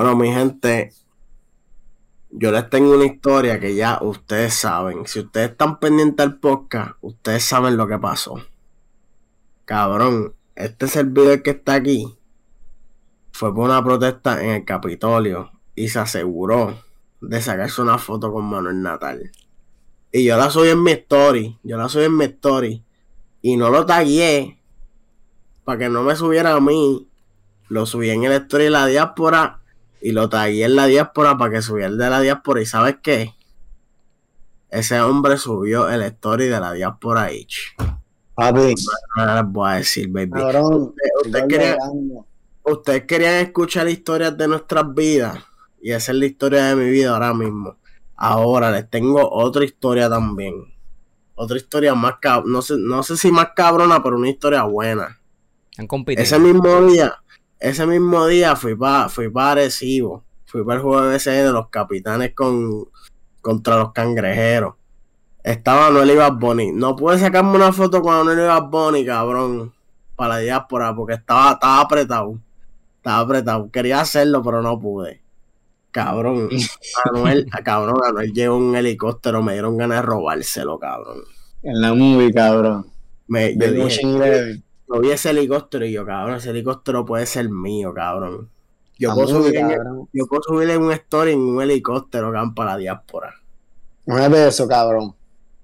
Bueno, mi gente, yo les tengo una historia que ya ustedes saben. Si ustedes están pendientes del podcast, ustedes saben lo que pasó. Cabrón, este servidor que está aquí fue por una protesta en el Capitolio y se aseguró de sacarse una foto con Manuel Natal. Y yo la subí en mi story, yo la subí en mi story y no lo tagué para que no me subiera a mí. Lo subí en el story de la diáspora y lo tagué en la diáspora para que subiera el de la diáspora. ¿Y sabes qué? Ese hombre subió el story de la diáspora H. Papi, No les voy a decir, baby. cabrón, Ustedes querían, ustedes querían escuchar historias de nuestras vidas. Y esa es la historia de mi vida ahora mismo. Ahora les tengo otra historia también. Otra historia más cabrona. No sé, no sé si más cabrona, pero una historia buena. Han competido. Ese mismo día, ese mismo día fui para fui pa Arecibo. Fui para el juego de BCN de los capitanes con, contra los cangrejeros. Estaba Anuel Bad Bunny. No pude sacarme una foto con Anuel Bad Bunny, cabrón. Para la diáspora, porque estaba, estaba apretado. Estaba apretado. Quería hacerlo, pero no pude. Cabrón. Anuel, cabrón, Anuel llegó en un helicóptero. Me dieron ganas de robárselo, cabrón. En la movie, cabrón. Me, yo dije. Yo vi ese helicóptero y yo, cabrón, ese helicóptero puede ser mío, cabrón. Yo puedo, subir en, yo puedo subirle un story en un helicóptero, cabrón, para la diáspora. Imagínate eso, cabrón.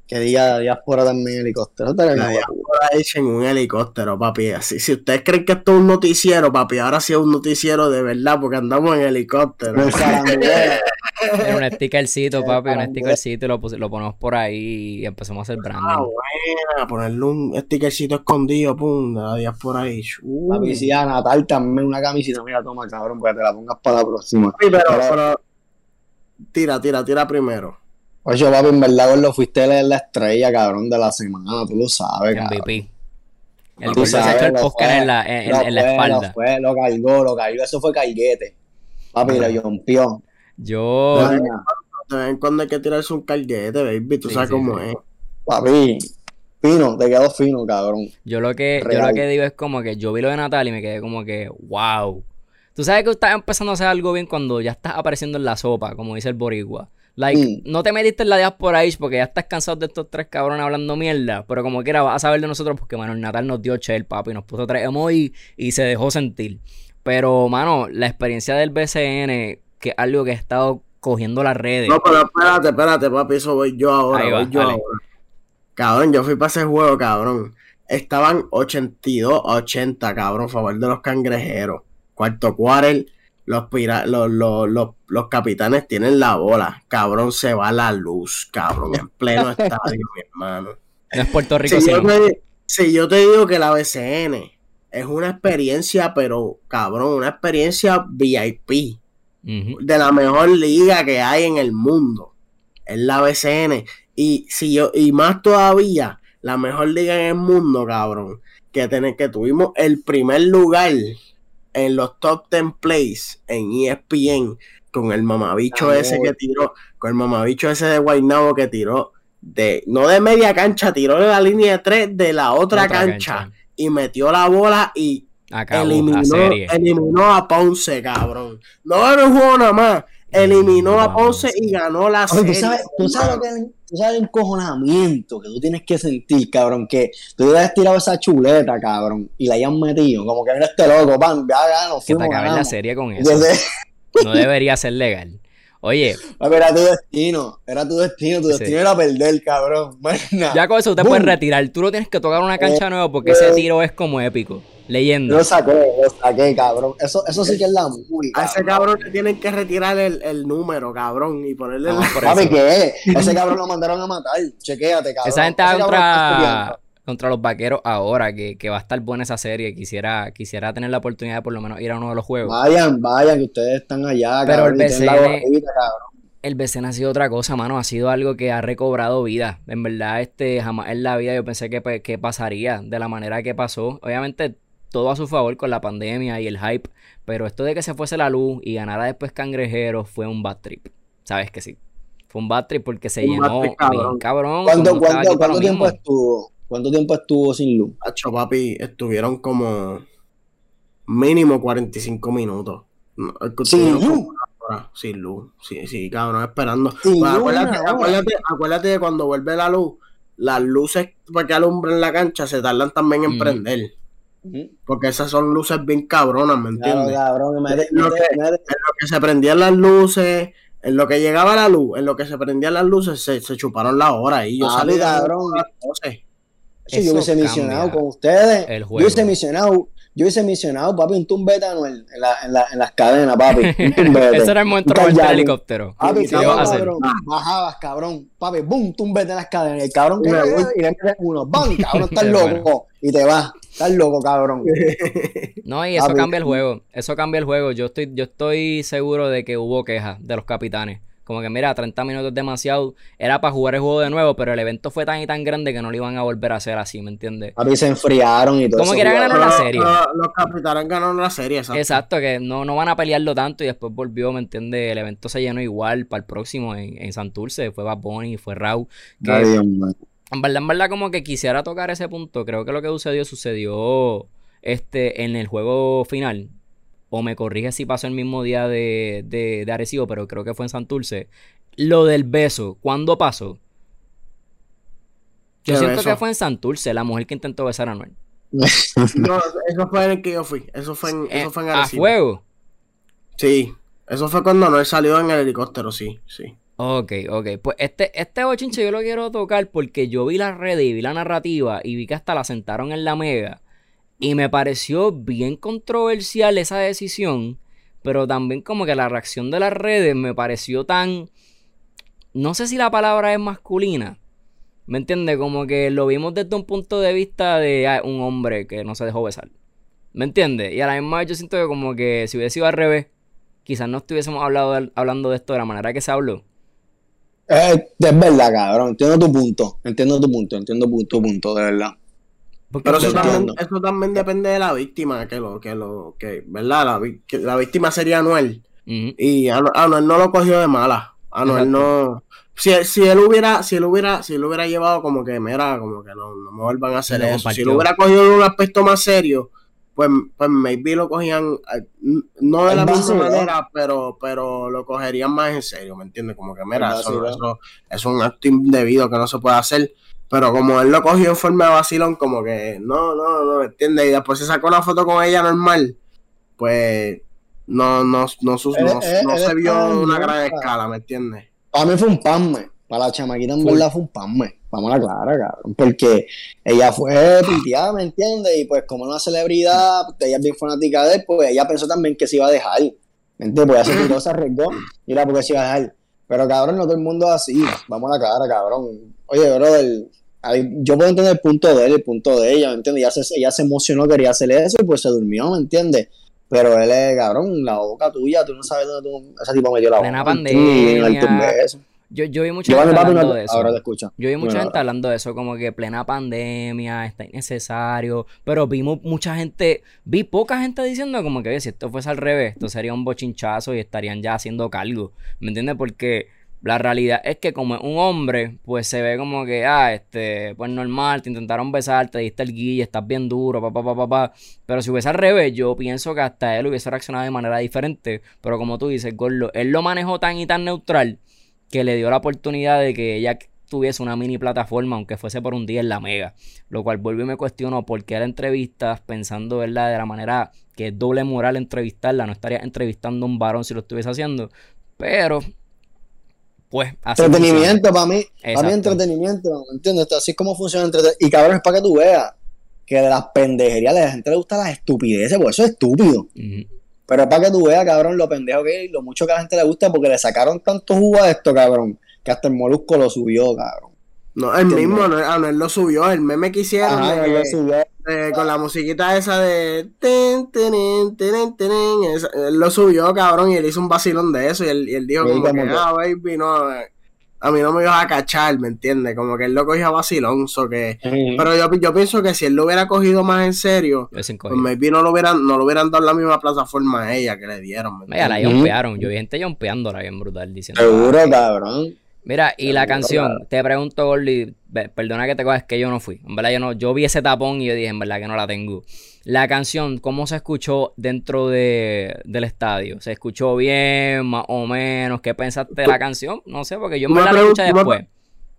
Que diga diáspora también helicóptero. Te La diáspora hecha en un helicóptero, papi. Así, si ustedes creen que esto es un noticiero, papi, ahora sí es un noticiero de verdad, porque andamos en helicóptero. Era un stickercito, papi, un stickercito y lo, lo ponemos por ahí y empezamos a hacer Ah, branding. buena, ponerle un stickercito escondido, pum, de la diáspora ahí. Uh. Papi, sí, a Natal también una camisita. Mira, toma, cabrón, para que te la pongas para la próxima. Pero- pero- tira, tira, tira primero. Oye, papi, en verdad, gordo, fuiste la la estrella, cabrón, de la semana. Tú lo sabes, cabrón. MVP. El Tú gordo se echó el Oscar en la, en, Lo en la fue, espalda. Lo fue, lo cargó, lo cargó. Eso fue carguete. Papi, lo rompió. Yo. De vez en cuando hay que tirarse un carguete, baby. Tú Sí, sabes sí, cómo sí. es. Papi, fino, te quedó fino, cabrón. yo lo que, yo lo que digo es como que yo vi lo de Natal y me quedé como que, wow. Tú sabes que estás empezando a hacer algo bien cuando ya estás apareciendo en la sopa, como dice el boricua. Like, Mm. no te metiste en la diáspora Age porque ya estás cansado de estos tres cabrones hablando mierda, pero como quiera vas a saber de nosotros porque, mano, el Natal nos dio chel, papi, nos puso tres emojis y se dejó sentir. Pero, mano, la experiencia del BCN, que es algo que he estado cogiendo las redes. No, pero espérate, espérate, papi, eso voy yo ahora, Ahí va, voy yo dale. ahora. Cabrón, yo fui para ese juego, cabrón. Estaban 82 a 80, cabrón, favor de los cangrejeros. Cuarto quarter, los, pira- los, los, los, los capitanes tienen la bola. Cabrón, se va la luz, cabrón, en pleno estadio, mi hermano. No es Puerto Rico, Si yo, te, si yo te digo que la BCN es una experiencia, pero cabrón, una experiencia VIP de la mejor liga que hay en el mundo. Es la BCN. Y si yo, y más todavía, la mejor liga en el mundo, cabrón. Que, ten- que tuvimos el primer lugar en los top 10 plays en ESPN con el mamabicho ese que tiró, con el mamabicho ese de Guaynabo que tiró de, no de media cancha, tiró de la línea de tres de la otra, Otra cancha, y metió la bola y Acabó eliminó, la serie. eliminó a Ponce, cabrón. No ganó el juego nada más. Eliminó a Ponce y ganó la Papi, serie. tú sabes, tú sabes lo que tú sabes el encojonamiento que tú tienes que sentir, cabrón, que tú hubieras tirado esa chuleta, cabrón, y la hayan metido, como que mira este loco, pan, ya, ya, nos Que te acabes la serie con eso. No debería ser legal. Oye, era tu destino, era tu destino, tu Sí. destino era perder, cabrón. Ya con eso tú te Boom. puedes retirar. Tú no tienes que tocar una cancha nueva porque ese tiro es como épico. Leyenda. Lo saqué, lo saqué, cabrón. Eso, eso sí que es la muy, A ese cabrón le tienen que retirar el, el número, cabrón, y ponerle No, la- por Papi, eso. ¿qué es? Ese cabrón lo mandaron a matar. Chequéate, cabrón. Esa gente va Ese contra, contra los vaqueros ahora, que, que va a estar buena esa serie. Quisiera, quisiera tener la oportunidad de por lo menos ir a uno de los juegos. Vayan, vayan, que ustedes están allá, Pero cabrón. el tienen la BCN cabrón. El BCN ha sido otra cosa, mano. Ha sido algo que ha recobrado vida. En verdad, este, jamás en la vida yo pensé que, pues, que pasaría de la manera que pasó. Obviamente, todo a su favor con la pandemia y el hype. Pero esto de que se fuese la luz y ganara después Cangrejero fue un bad trip. Sabes que sí. Fue un bad trip porque se Un llenó trip, cabrón. bien cabrón. ¿Cuánto, tiempo mismo. estuvo? ¿Cuánto tiempo estuvo sin luz? Hacho, papi, estuvieron como mínimo 45 minutos. Sin luz. Sin luz. Sí, sí, cabrón, esperando. Sin Pues luz, acuérdate, acuérdate, acuérdate de cuando vuelve la luz, las luces para que alumbren la cancha se tardan también en Ujú. prender. Porque esas son luces bien cabronas, ¿me Claro, entiendes? cabrón, me de- Lo me de- que- me de- en lo que se prendían las luces, en lo que llegaba la luz, en lo que se prendían las luces, se, se chuparon la hora y yo salí cabrón. las 12. Sí, yo hubiese misionado con ustedes. el Yo hubiese misionado, yo hubiese misionado, papi, un tumbete anuel en, la, en, la, en las cadenas, papi. Un tumbete. Ese era el momento Un de moverte el kayak. helicóptero. Papi, ¿Qué cabrón? Bajabas, cabrón. Papi, boom, tumbete en las cadenas. El cabrón que y le metes uno. ¡Bam! Cabrón, estás loco. bueno. Y te vas. Estás loco, cabrón. No, y eso Papi. cambia el juego. Eso cambia el juego. Yo estoy, yo estoy seguro de que hubo quejas de los capitanes. Como que, mira, 30 minutos es demasiado. Era para jugar el juego de nuevo, pero el evento fue tan y tan grande que no lo iban a volver a hacer así, ¿me entiendes? Papi, se enfriaron y todo ¿Cómo eso, quieren cabrón. ganar la serie? Los, los capitanes ganaron la serie, exacto. Exacto, que no, no van a pelearlo tanto y después volvió, ¿me entiendes? El evento se llenó igual para el próximo en, en Santurce. Fue Bad Bunny, fue Raw. Que Ay, Dios mío. En verdad, en verdad, como que quisiera tocar ese punto. Creo que lo que sucedió, sucedió este, en el juego final. O me corrige si pasó el mismo día de, de, de Arecibo, pero creo que fue en Santurce. Lo del beso, ¿cuándo pasó? Yo ¿Qué siento beso? que fue en Santurce, la mujer que intentó besar a Anuel. No, eso fue en el que yo fui. Eso fue en, eso fue en Eh, a Arecibo. fuego. Sí. Eso fue cuando no salió en el helicóptero, sí, sí. Ok, ok. Pues este, este bochinche yo lo quiero tocar porque yo vi las redes y vi la narrativa y vi que hasta la sentaron en la mega. Y me pareció bien controversial esa decisión. Pero también como que la reacción de las redes me pareció tan... No sé si la palabra es masculina. ¿Me entiendes? Como que lo vimos desde un punto de vista de ah, un hombre que no se dejó besar. ¿Me entiendes? Y a la misma vez yo siento que como que si hubiese sido al revés, quizás no estuviésemos hablado de- hablando de esto de la manera que se habló. Eh, es verdad, cabrón. Entiendo tu punto. Entiendo tu punto. Entiendo tu punto, de verdad. Porque Pero eso también, eso también depende de la víctima, que lo, que lo, que, ¿verdad? La, que la víctima sería Anuel. Y Anu- Anuel no lo cogió de mala. Anuel no. Si, si él hubiera, si él hubiera, si él hubiera llevado como que, mira, como que no, no me vuelvan a hacer eso. Si lo hubiera cogido en un aspecto más serio, pues, pues maybe lo cogían, no de El la misma manera, pero, pero lo cogerían más en serio, ¿me entiendes? Como que, mira, eso, eso es un acto indebido que no se puede hacer. Pero como él lo cogió en forma de vacilón, como que no, no, no, ¿me entiendes? Y después se sacó una foto con ella normal, pues no, no, no, Él- no, él- no él se vio en una gran escala, ¿me entiendes? Para mí fue un pasme. Para la chamaquita en verdad fue un pasme. Vamos a la clara, cabrón. Porque ella fue piteada, ¿me entiendes? Y pues como una celebridad, ella es bien fanática de él, pues ella pensó también que se iba a dejar. ¿Me entiendes? Pues ella se tiró, se arriesgó. Y era porque se iba a dejar. Pero cabrón, no todo el mundo es así. Vamos a la cara, cabrón. Oye, brother, yo puedo entender el punto de él, el punto de ella, ¿me entiendes? Ella se, ella se emocionó, quería hacer eso y pues se durmió, ¿me entiendes? Pero él es, cabrón, la boca tuya, tú no sabes dónde tú, ese tipo metió la boca. Plena pandemia. y. Yo, yo vi mucha Yo gente hablando no- de eso. ahora te. Yo vi mucha Bueno, gente hablando de eso, como que plena pandemia, está innecesario. Pero vimos mucha gente, vi poca gente diciendo como que oye, si esto fuese al revés, esto sería un bochinchazo y estarían ya haciendo cargo. ¿Me entiendes? Porque la realidad es que como es un hombre, pues se ve como que, ah, este, pues normal, te intentaron besar, te diste el guille, estás bien duro, papá, papá, papá. Pero si hubiese al revés, yo pienso que hasta él hubiese reaccionado de manera diferente. Pero como tú dices, Gordo, él lo manejó tan y tan neutral que le dio la oportunidad de que ella tuviese una mini plataforma, aunque fuese por un día en la mega. Lo cual vuelvo y me cuestiono por qué la entrevistas, pensando ¿verdad? de la manera que es doble moral entrevistarla, no estaría entrevistando a un varón si lo estuviese haciendo. Pero, pues, así Entretenimiento para mí, para mí entretenimiento, ¿me entiendes? Así es como funciona entretenimiento. Y cabrón, es para que tú veas que de las pendejerías a la gente le gusta las estupideces, por eso es estúpido. Pero es para que tú veas, cabrón, lo pendejo que es lo mucho que a la gente le gusta porque le sacaron tanto jugo a esto, cabrón, que hasta el molusco lo subió, cabrón. No, el Entiendo. mismo, Anuel, Anuel lo subió, el meme que hicieron Ajá, de- lo subió. de- con la musiquita esa de tin, tinin, tinin, esa- él lo subió, cabrón, y él hizo un vacilón de eso, y él, y él dijo Sí, como que, ah, baby, no, a mí no me ibas a cachar, ¿me entiendes? Como que él lo cogía vacilón, so que... Pero yo, yo pienso que si él lo hubiera cogido más en serio, pues maybe no lo hubieran, no lo hubieran dado la misma plataforma a ella que le dieron, ¿me Mira, la entiendes? Ujú. jompearon. Yo vi gente jompeándola bien brutal diciendo. Seguro, "Ah, cabrón. Mira, y la canción, claro. te pregunto, Gordy, ve- perdona que te cojas, que yo no fui. En verdad, yo no, yo vi ese tapón y yo dije, en verdad que no la tengo. La canción, ¿cómo se escuchó dentro de, del estadio? ¿Se escuchó bien, más o menos? ¿Qué pensaste de la canción? No sé, porque yo me la escuché después.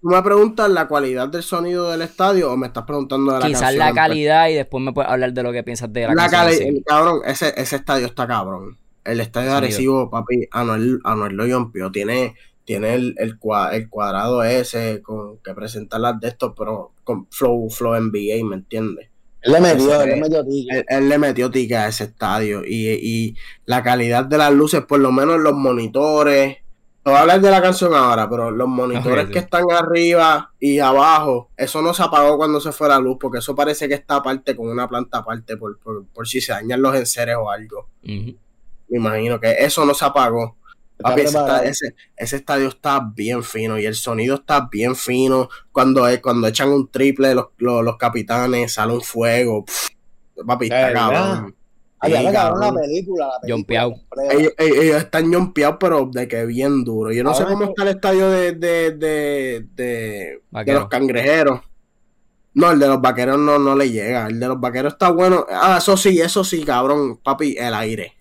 ¿Tú me preguntas la calidad del sonido del estadio o me estás preguntando de la Quizás la calidad y después me puedes hablar de lo que piensas de la, la canción. Cabrón, ese, ese estadio está cabrón. El estadio de Arecibo, papi, Anuel, Anuel lo rompió. Tiene, tiene el, el, cuadrado ese con que presenta las de estos, pero con flow, flow NBA, ¿me entiendes? Él le metió, él le metió tica. Él, le metió tica a ese estadio. Y, y la calidad de las luces, por lo menos los monitores no voy a hablar de la canción ahora, pero los monitores que están arriba y abajo, eso no se apagó cuando se fue la luz, porque eso parece que está aparte con una planta aparte por, por, si se dañan los enseres o algo. Me imagino que eso no se apagó. Ese, estadio está bien fino y el sonido está bien fino. Cuando, cuando echan un triple los, los, capitanes, sale un fuego. papi, está cabrón. Ay, ya cabrón la película. La película ellos, ellos, están yompeados, pero de que bien duro. Yo no sé cómo está el estadio de, de, de, de, de, los cangrejeros. No, el de los vaqueros no, no le llega. El de los vaqueros está bueno. Ah, eso sí, eso sí, cabrón. Papi, el aire.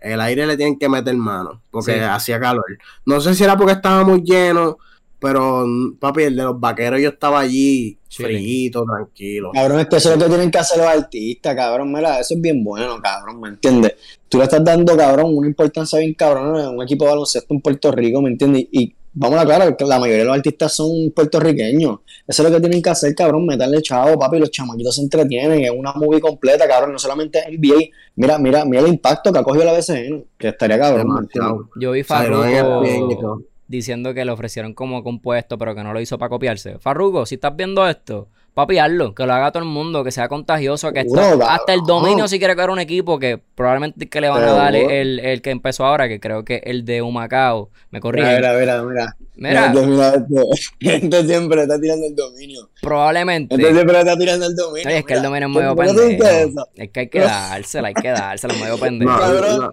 El aire le tienen que meter mano. Porque hacía calor. No sé si era porque estaba muy lleno pero, papi, el de los vaqueros yo estaba allí, frito, tranquilo. Cabrón, es que eso es lo que tienen que hacer los artistas, cabrón. Mira, eso es bien bueno, cabrón, ¿me entiendes? Tú le estás dando, cabrón, una importancia bien cabrón a un equipo de baloncesto en Puerto Rico, ¿me entiendes? Y vamos a aclarar que la mayoría de los artistas son puertorriqueños. Eso es lo que tienen que hacer, cabrón, meterle chavo, papi, los chamaquitos se entretienen, es una movie completa, cabrón, no solamente NBA. Mira, mira, mira el impacto que ha cogido la BCN, que estaría cabrón. Yo vi Farruko diciendo que le ofrecieron como compuesto, pero que no lo hizo para copiarse. Farruko, si estás viendo esto, papiarlo, que lo haga todo el mundo, que sea contagioso, que hasta el dominio si quiere crear un equipo que probablemente que le van a dar el, el, que empezó ahora, que creo que el de Humacao. Me corrige. Mira, mira, mira. Mira. mira. Este siempre está tirando el dominio. Probablemente. Este siempre está tirando el dominio. es que el dominio es medio pendejo. Es que hay que dársela, hay que dársela, medio pendejo. No,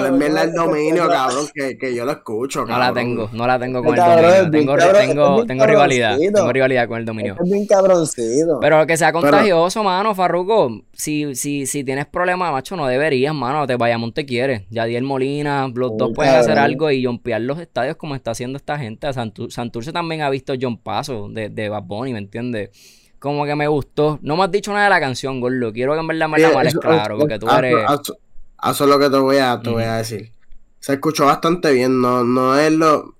le envíen el dominio, cabrón, que, que, yo lo escucho, cabrón. No la tengo, no la tengo con el dominio. Tengo, tengo, tengo rivalidad, tengo rivalidad con el dominio. Es bien cabroncito. Pero que sea contagioso, mano, Farruko. Si, si, si tienes problemas, macho, no deberías, mano. Te vayamos, te quieres. Yadiel Molina, los dos pueden hacer algo y jumpear los estadios como está haciendo esta gente. Santurce también ha visto John Paso de, de Bad Bunny, ¿me entiendes? como que me gustó. No me has dicho nada de la canción, Gordo. Quiero que en verdad me la males claro, porque tú eres... Eso es lo que te voy a, te voy a decir. Se escuchó bastante bien, no, no es lo.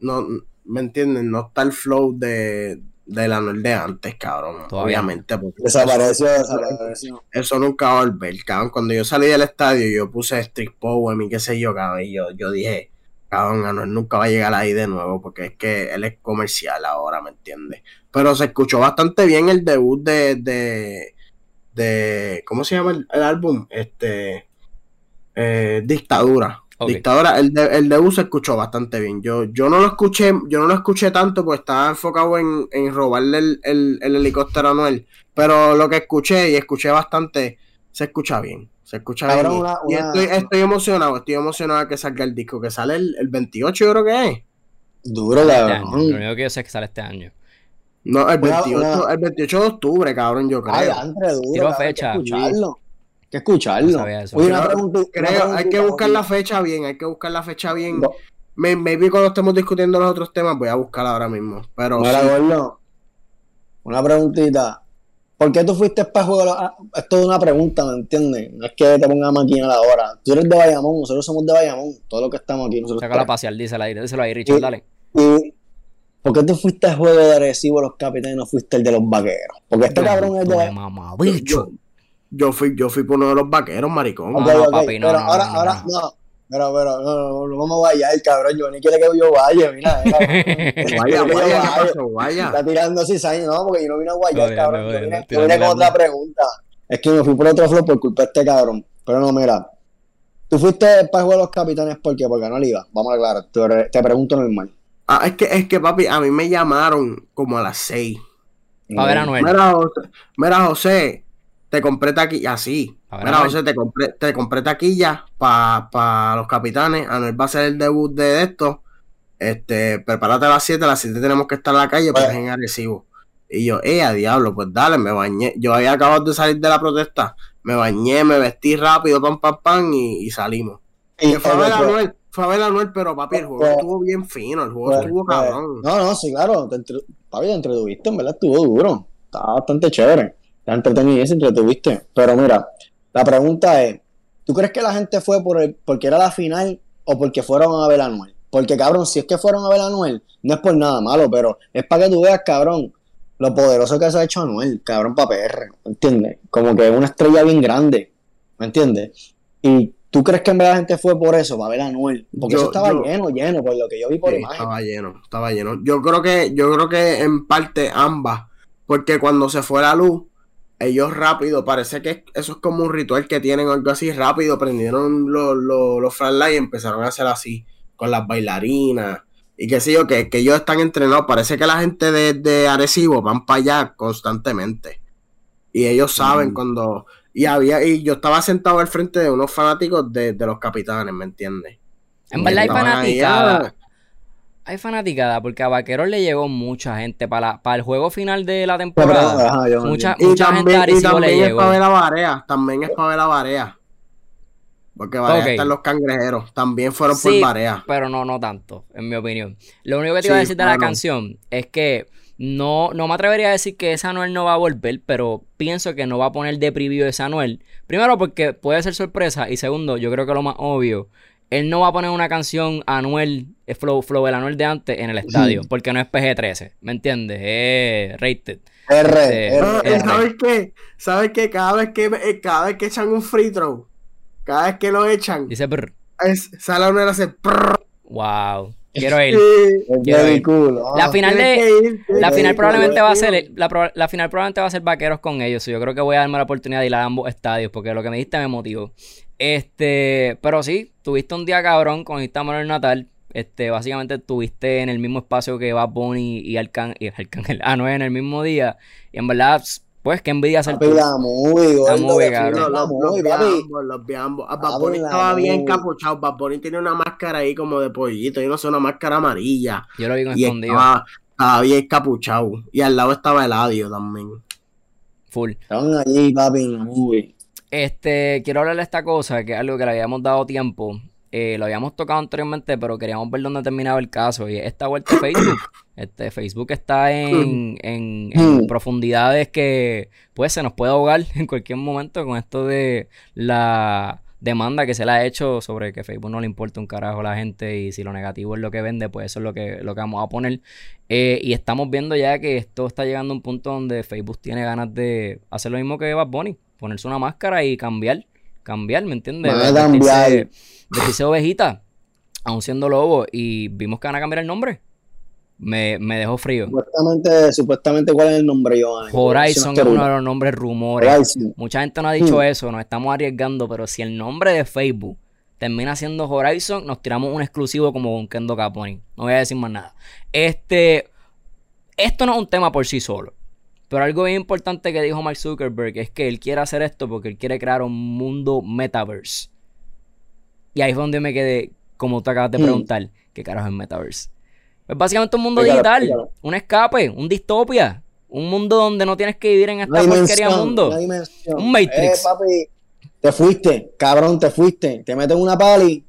No, ¿Me entiendes? No está el flow de, de la de antes, cabrón. Obviamente. Desapareció, desapareció. Eso nunca va a volver, cabrón. Cuando yo salí del estadio, yo puse Street Power y qué sé yo, cabrón. Y yo, yo dije, cabrón, Anuel nunca va a llegar ahí de nuevo porque es que él es comercial ahora, ¿me entiendes? Pero se escuchó bastante bien el debut de. de, de ¿Cómo se llama el álbum? Este. Eh, dictadura. Dictadura, el de, el de U se escuchó bastante bien. Yo, yo no lo escuché, yo no lo escuché tanto porque estaba enfocado en, en robarle el, el, helicóptero a Noel. Pero lo que escuché y escuché bastante, se escucha bien. Se escucha bien. y estoy, estoy, emocionado, estoy emocionado de que salga el disco, que sale el, el 28, yo creo que es. Duro, la verdad. Lo único que yo sé es que sale este año. No, el 28, el 28 de octubre, cabrón, yo creo. Ay, Andre, duro, Tiro fecha que escucharlo. creo, hay que buscar la fecha bien, hay que buscar la fecha bien. Me, maybe cuando estemos discutiendo los otros temas voy a buscar ahora mismo. Pero una preguntita. ¿Por qué tú fuiste para juego? Ah, esto es una pregunta, ¿me entiendes? No es que te ponga máquina a la hora. Tú eres de Bayamón, nosotros somos de Bayamón, todo lo que estamos aquí. Nosotros Saca la pasear, díselo ahí, díselo ahí, Richard, dale. Y, ¿Por qué tú fuiste al juego de Arecibo los capitanes y no fuiste el de los vaqueros? Porque este cabrón es de. Mamabicho. Yo fui, yo fui por uno de los vaqueros, maricón. no, papi, no, pero ahora, ahora, no. Pero, pero, no, no, vamos a vaya el cabrón. Yo ni quiere que yo vaya, mira. vaya, vaya, vaya. Está tirando años, no, porque yo no vine a guayar, cabrón. yo vine, yo vine con otra pregunta. Es que me fui por otro flow por culpa de este cabrón. Pero no, mira. Tú fuiste para jugar los capitanes, ¿por qué? Porque no le iba. Vamos a aclarar. Te, te pregunto normal. Ah, es que, es que, papi, a mí me llamaron como a las seis. A ver, Anuel. Mira, José, mira, José te compré taquilla, así. Mira, José, te compré, te compré taquilla para pa los capitanes. Anuel va a ser el debut de esto. Este, prepárate a las 7, a las 7 tenemos que estar en la calle, pues en agresivo. Y yo, eh, a diablo, pues dale, me bañé. Yo había acabado de salir de la protesta, me bañé, me vestí rápido, pam, pam, pam, y, y salimos. Y, Que fue a eh, ver a pues, Anuel, fue a ver a Anuel, pero papi, el juego Pues- estuvo bien fino, el juego pues, estuvo pues, cabrón. No, no, sí, claro. Te entre- papi, te entretuviste, en verdad estuvo duro. Estaba bastante chévere. Está entretenido y se entretuviste. Pero mira, la pregunta es: ¿tú crees que la gente fue por el, porque era la final o porque fueron a ver a Anuel? Porque, cabrón, si es que fueron a ver a Anuel, no es por nada malo, pero es para que tú veas, cabrón, lo poderoso que se ha hecho Anuel, cabrón, para PR, ¿me entiendes? Como que es una estrella bien grande, ¿me entiendes? Y tú crees que en verdad la gente fue por eso, para ver a Anuel, porque Yo- eso estaba yo- lleno, lleno, por lo que yo vi por Sí, imagen. estaba lleno, estaba lleno. Yo creo que, yo creo que en parte ambas, porque cuando se fue la luz, ellos rápido, parece que eso es como un ritual que tienen o algo así, rápido prendieron los, los, los flashlights y empezaron a hacer así, con las bailarinas, y qué sé yo, que, que ellos están entrenados, parece que la gente de, de Arecibo van para allá constantemente. Y ellos saben Mm. cuando, y había, y yo estaba sentado al frente de unos fanáticos de, de los capitanes, ¿me entiendes? En verdad hay fanaticada. Hay fanaticada porque a Vaqueros le llegó mucha gente para, para el juego final de la Pero, temporada. ajá, yo- Mucha, mucha gente Arecibo le también es llegó. para ver a Barea, también es para ver a Barea. Porque Barea están los cangrejeros, también fueron Sí, por Barea. pero no, no tanto, en mi opinión. Lo único que te iba a Sí, decir de la canción es que no, no me atrevería a decir que esa Anuel no va a volver, pero pienso que no va a poner de preview esa Anuel. Primero porque puede ser sorpresa y segundo, yo creo que lo más obvio, él no va a poner una canción Anuel, eh, Flow, Flow el Anuel de antes en el estadio, porque no es PG-13, ¿me entiendes? Es rated. R, Este, R, Ah, R. ¿y ¿Sabes qué? ¿Sabes qué? Cada vez que, eh, cada vez que echan un free throw, cada vez que lo echan, Dice, brr, es, sale uno y hace prrr. wow, quiero ir. Quiero very ir. cool. Ah, La final de, ir, La final probablemente va a ser la, la final probablemente va a ser vaqueros con ellos. Yo creo que voy a darme la oportunidad de ir a ambos estadios porque lo que me diste me motivó. Este, pero sí, tuviste un día cabrón con esta Manuel Natal. Este, básicamente estuviste en el mismo espacio que Bad Bunny y Arcángel, y Arcángel Anuel en el mismo día. Y en verdad, pues qué envidia ser Papi, la movie, gordo, movie, cabrón. Los, la los, los vi ambos. Ah, Bad Papi, Bunny la estaba bien encapuchado. Bad Bunny tiene una máscara ahí como de pollito. Yo no sé, una máscara amarilla. Yo lo vi con Y escondido. estaba, estaba bien encapuchado. Y al lado estaba Eladio también. Full. Estaban allí, papi, en la movie. Este, quiero hablarle de esta cosa, que es algo que le habíamos dado tiempo. Eh, lo habíamos tocado anteriormente, pero queríamos ver dónde terminaba el caso. Y es esta vuelta a Facebook. Este, Facebook está en, en, en Mm. profundidades que pues se nos puede ahogar en cualquier momento con esto de la demanda que se le ha hecho sobre que Facebook no le importa un carajo a la gente y si lo negativo es lo que vende, pues eso es lo que, lo que vamos a poner. Eh, y estamos viendo ya que esto está llegando a un punto donde Facebook tiene ganas de hacer lo mismo que Bad Bunny, ponerse una máscara y cambiar, cambiar, ¿me entiendes? Van a cambiar. Vestirse- ovejita, aún siendo lobo, y vimos que van a cambiar el nombre. Me, me dejó frío. Supuestamente, supuestamente, ¿cuál es el nombre, Giovanni? Horizon es uno de los nombres rumores. Horizon. Mucha gente no ha dicho Hmm. eso, nos estamos arriesgando, pero si el nombre de Facebook termina siendo Horizon, nos tiramos un exclusivo como con Kendo Caponi. No voy a decir más nada. Este, esto no es un tema por sí solo. Pero algo bien importante que dijo Mark Zuckerberg es que él quiere hacer esto porque él quiere crear un mundo metaverse. Y ahí fue donde me quedé, como tú acabas de Hmm. preguntar, ¿qué carajo es metaverse? Pues básicamente un mundo digital, explícalo. un escape, un distopia, un mundo donde no tienes que vivir en esta porquería dimensión, mundo. Un Matrix. Eh, papi, te fuiste, cabrón, te fuiste. Te metes en una pali,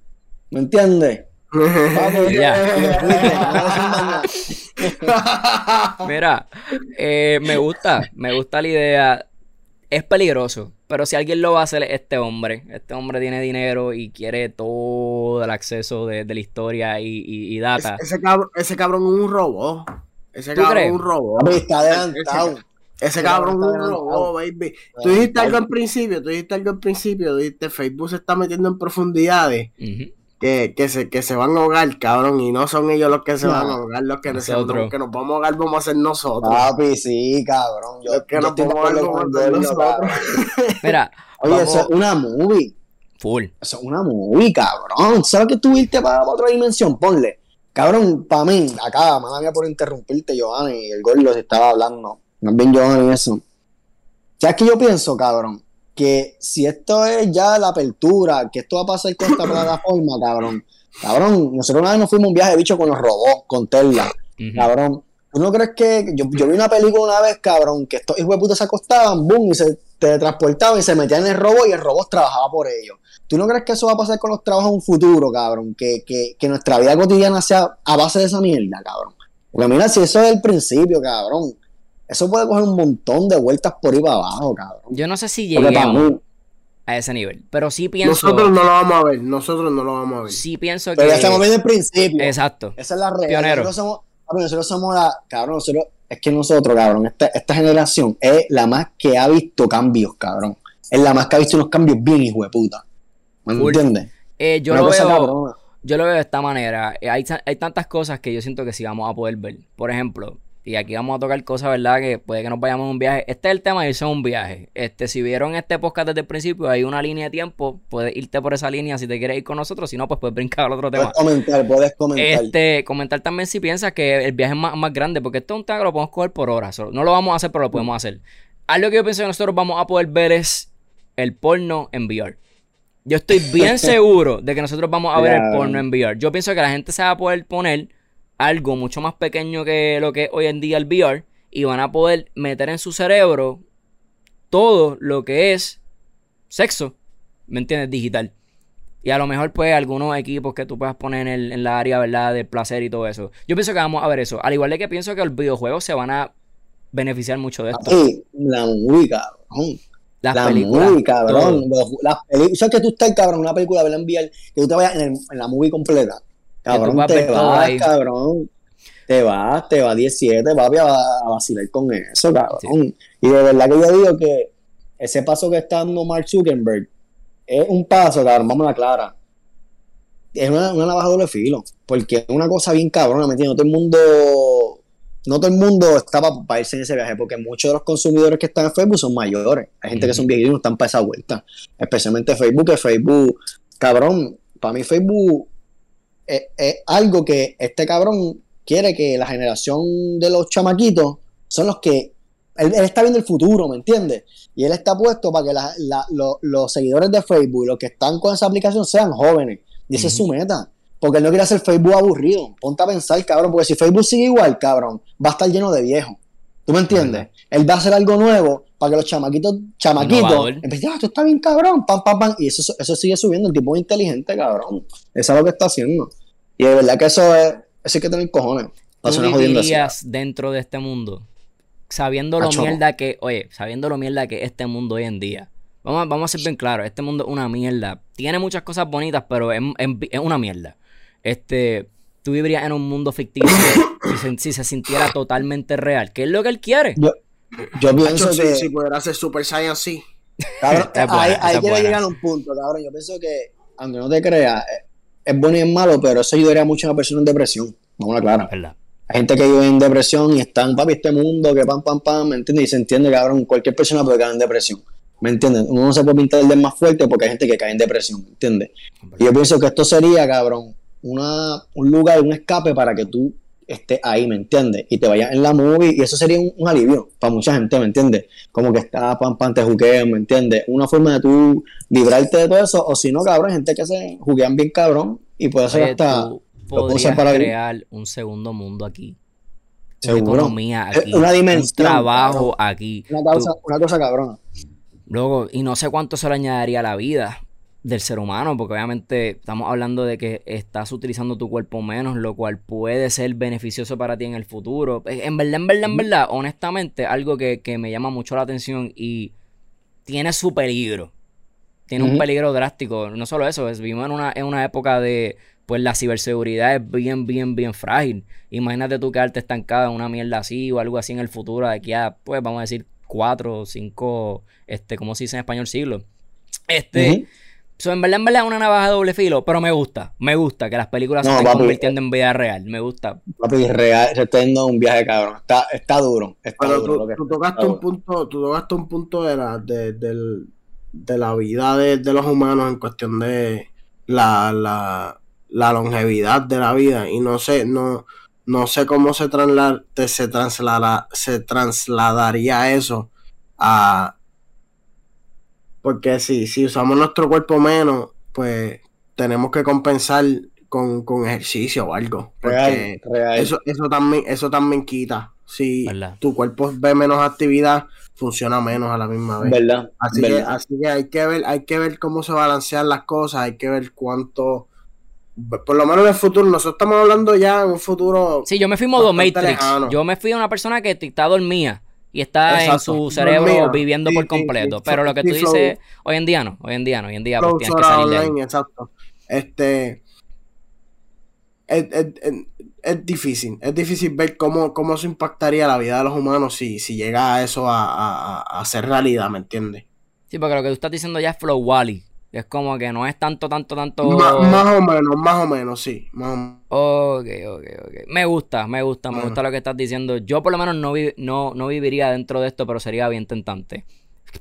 ¿me entiendes? Mira, eh, me gusta, me gusta la idea. Es peligroso, pero si alguien lo va a hacer es este hombre. Este hombre tiene dinero y quiere todo el acceso de, de la historia y, y- y data. Ese, ese cabrón, ese cabrón es un robot. Ese ¿Tú cabrón es un robot. Está adelantado. Ese Ese cabrón es un robot, baby. Tú dijiste algo en principio, tú dijiste algo en principio, dijiste Facebook se está metiendo en profundidades. Que, que, se, que se van a ahogar, cabrón, y no son ellos los que se No. van a ahogar, los que, se- Nosotros. los que nos vamos a ahogar vamos a ser nosotros. Papi, sí, cabrón. Yo, los que yo nos vamos a ahogar vamos con a ser nosotros. Mira, Oye, vamos- eso es una movie. full. Eso es una movie, cabrón. ¿Sabes que tú irte para otra dimensión? Ponle. Cabrón, para mí, acá, mala mía por interrumpirte, Giovanni, y el gordo se estaba hablando. Más bien Giovanni y eso. ¿Sabes qué yo pienso, cabrón? Que si esto es ya la apertura, que esto va a pasar con esta plataforma, cabrón. Cabrón, nosotros una vez nos fuimos un viaje de bicho con los robots, con Tesla. Cabrón, ¿Tú no crees que yo, yo vi una película una vez, cabrón, que estos hijos de puta se acostaban, boom, y se teletransportaban y se metían en el robot y el robot trabajaba por ellos? ¿Tú no crees que eso va a pasar con los trabajos en un futuro, cabrón? Que, que, que nuestra vida cotidiana sea a base de esa mierda, cabrón. Porque mira, si eso es el principio, cabrón, eso puede coger un montón de vueltas por ahí para abajo, cabrón. Yo no sé si lleguemos mí, a ese nivel, pero sí pienso, Nosotros no lo vamos a ver, nosotros no lo vamos a ver. sí pienso que... pero ya estamos viendo el principio. Exacto. Esa es la realidad. Pionero. Nosotros somos, nosotros somos la, cabrón, nosotros, es que nosotros, cabrón, esta, esta generación es la más que ha visto cambios, cabrón. Es la más que ha visto unos cambios bien, hijo de puta. ¿Me entiendes? Eh, yo Una lo cosa veo... cabrona. Yo lo veo de esta manera. Eh, Hay, hay tantas cosas que yo siento que sí vamos a poder ver. Por ejemplo, y aquí vamos a tocar cosas, ¿verdad? Que puede que nos vayamos en un viaje. Este es el tema de irse en un viaje. Este, si vieron este podcast desde el principio, hay una línea de tiempo. Puedes irte por esa línea si te quieres ir con nosotros. Si no, pues puedes brincar al otro tema. Puedes comentar, puedes comentar. Este, comentar también si piensas que el viaje es más, más grande, porque esto es un tema que lo podemos coger por horas. No lo vamos a hacer, pero lo podemos hacer. Algo que yo pienso que nosotros vamos a poder ver es el porno en VR. Yo estoy bien seguro de que nosotros vamos a ver el porno en VR. Yo pienso que la gente se va a poder poner algo mucho más pequeño que lo que es hoy en día el VR y van a poder meter en su cerebro todo lo que es sexo, ¿me entiendes? Digital. Y a lo mejor, pues, algunos equipos que tú puedas poner en, el- en la área, ¿verdad? Del placer y todo eso. Yo pienso que vamos a ver eso. Al igual de que pienso que los videojuegos se van a beneficiar mucho de esto. La movie, cabrón. Las la películas. movie, cabrón. todo. Las películas. ¿Sabes que tú estás, cabrón, una película de enviar que tú te vayas en, el- en la movie completa? Cabrón, te vas, ahí. cabrón. Te vas, te vas 17, papi, a, a vacilar con eso, cabrón. Y de verdad que yo digo que ese paso que está dando Mark Zuckerberg es un paso, cabrón, vamos a la clara. Es una, una navaja doble filo, porque es una cosa bien cabrona, ¿me entiendes? No todo el mundo, no todo el mundo está para, irse en ese viaje, porque muchos de los consumidores que están en Facebook son mayores. Hay gente que son viejitos y no están para esa vuelta. Especialmente Facebook, que Facebook, cabrón, para mí Facebook es, es algo que este cabrón quiere que la generación de los chamaquitos son los que él, él está viendo el futuro, ¿me entiendes? Y él está puesto para que la- la- lo- los seguidores de Facebook, los que están con esa aplicación, sean jóvenes. Y esa es su meta. Porque él no quiere hacer Facebook aburrido. Ponte a pensar, cabrón, porque si Facebook sigue igual, cabrón, va a estar lleno de viejos. ¿Tú me entiendes? Él va a hacer algo nuevo para que los chamaquitos, chamaquitos, empiecen, ah, esto está bien cabrón, pam, pam, pam. Y eso, eso sigue subiendo, el tipo es inteligente, cabrón. Eso es lo que está haciendo. Y de verdad que eso es, eso hay que tener cojones. ¿Tú vivirías dentro de este mundo? Sabiendo lo mierda que, oye, sabiendo lo mierda que es este mundo hoy en día. Vamos, a- vamos a ser bien claros, este mundo es una mierda. Tiene muchas cosas bonitas, pero es, es- es una mierda. Este, tú vivirías en un mundo ficticio si se, si se sintiera totalmente real. ¿Qué es lo que él quiere? Yo, yo pienso que. si pudiera hacer Super Saiyan, sí. Cabrón, buena, ahí, ahí quiero llegar a un punto, cabrón. Yo pienso que, aunque no te creas, eh, es bueno y es malo, pero eso ayudaría mucho a una persona en depresión. Vamos a la clara. ¿Verdad? Hay gente que vive en depresión y están, papi, este mundo, que pam, pam, pam, ¿me entiendes? Y se entiende, cabrón, cualquier persona puede caer en depresión. ¿Me entiendes? Uno no se puede pintar el dedo más fuerte porque hay gente que cae en depresión, ¿me entiendes? Y yo pienso que esto sería, cabrón, una, un lugar, un escape para que tú estés ahí, ¿me entiendes? Y te vayas en la movie y eso sería un, un alivio para mucha gente, ¿me entiendes? Como que está, pam, pam, te juquean, ¿me entiendes? Una forma de tú librarte de todo eso, o si no, cabrón, hay gente que se juguean bien cabrón y puede ser hasta... podrías para- crear un segundo mundo aquí. Una economía aquí. una dimensión, Un trabajo aquí. Una cosa, una cosa cabrona. Luego, y no sé cuánto se le añadiría a la vida del ser humano, porque obviamente estamos hablando de que estás utilizando tu cuerpo menos, lo cual puede ser beneficioso para ti en el futuro. Eh, En verdad, en verdad, en verdad, honestamente, algo que, que me llama mucho la atención y tiene su peligro. Tiene un peligro drástico. No solo eso, es, vivimos en una, en una época de, pues la ciberseguridad es bien, bien, bien frágil. Imagínate tú quedarte estancada en una mierda así o algo así en el futuro de aquí a, pues vamos a decir, cuatro o cinco, este, ¿cómo se dice en español? Siglos. Este. So, en verdad, en verdad es una navaja de doble filo, pero me gusta, me gusta que las películas se estén papi, convirtiendo en vida real, me gusta. Papi, real, se está yendo un viaje cabrón. Está, está duro. Está Pero duro tú, que tocaste está un duro. punto, tú tocaste un punto de la, de, del- de la vida de, de los humanos en cuestión de la, la, la longevidad de la vida. Y no sé, no, no sé cómo se trasla- te- se traslada, se trasladaría eso a porque si, si usamos nuestro cuerpo menos, pues tenemos que compensar con, con ejercicio o algo. Real, Porque real. eso, eso también, eso también quita. Si ¿Verdad? tu cuerpo ve menos actividad, funciona menos a la misma vez. ¿Verdad? Así que, así que hay que ver, hay que ver cómo se balancean las cosas, hay que ver cuánto, por lo menos en el futuro, nosotros estamos hablando ya en un futuro Sí, yo me fui modo Matrix. lejano. Yo me fui a una persona que está dormida y está en Exacto, su cerebro viviendo Sí, por completo. sí. Pero lo que tú flow. dices, hoy en día no, hoy en día no, hoy en día pues tienes que salir de ahí. online, exacto. Este es, es- es- es difícil, es difícil ver cómo, cómo eso impactaría la vida de los humanos si, si llega a eso a, a, a- a ser realidad, ¿me entiendes? Sí, porque lo que tú estás diciendo ya es Flow Wally. Es como que no es tanto, tanto, tanto. Ma- más o menos, más o menos, sí. Más o menos. Ok, ok, ok. Me gusta, me gusta, me gusta lo que estás diciendo. Yo por lo menos no, vi- no, no viviría dentro de esto, pero sería bien tentante.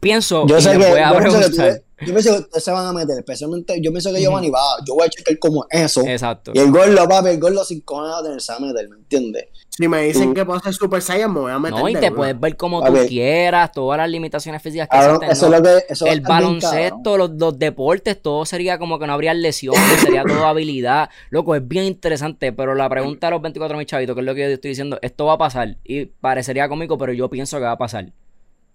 Pienso Yo sé que, voy a yo pienso que, preguntar. tú- yo pienso que ustedes se van a meter, especialmente, yo pienso que Giovanni va, yo voy a checar cómo es eso. Exacto. Y el gordo, papi, el gordo sin cojones va a tenerse a meter, ¿me entiendes? Si me dicen que puedo ser Super Saiyan, me voy a meter No, y de te puedes ver como A tú ver. quieras, todas las limitaciones físicas que existen. eso ¿no? es lo que, eso va a el baloncesto, los, los deportes, todo sería como que no habría lesiones, sería todo habilidad. Loco, es bien interesante, pero la pregunta de los 24 mil chavitos, que es lo que yo estoy diciendo, esto va a pasar y parecería cómico, pero yo pienso que va a pasar.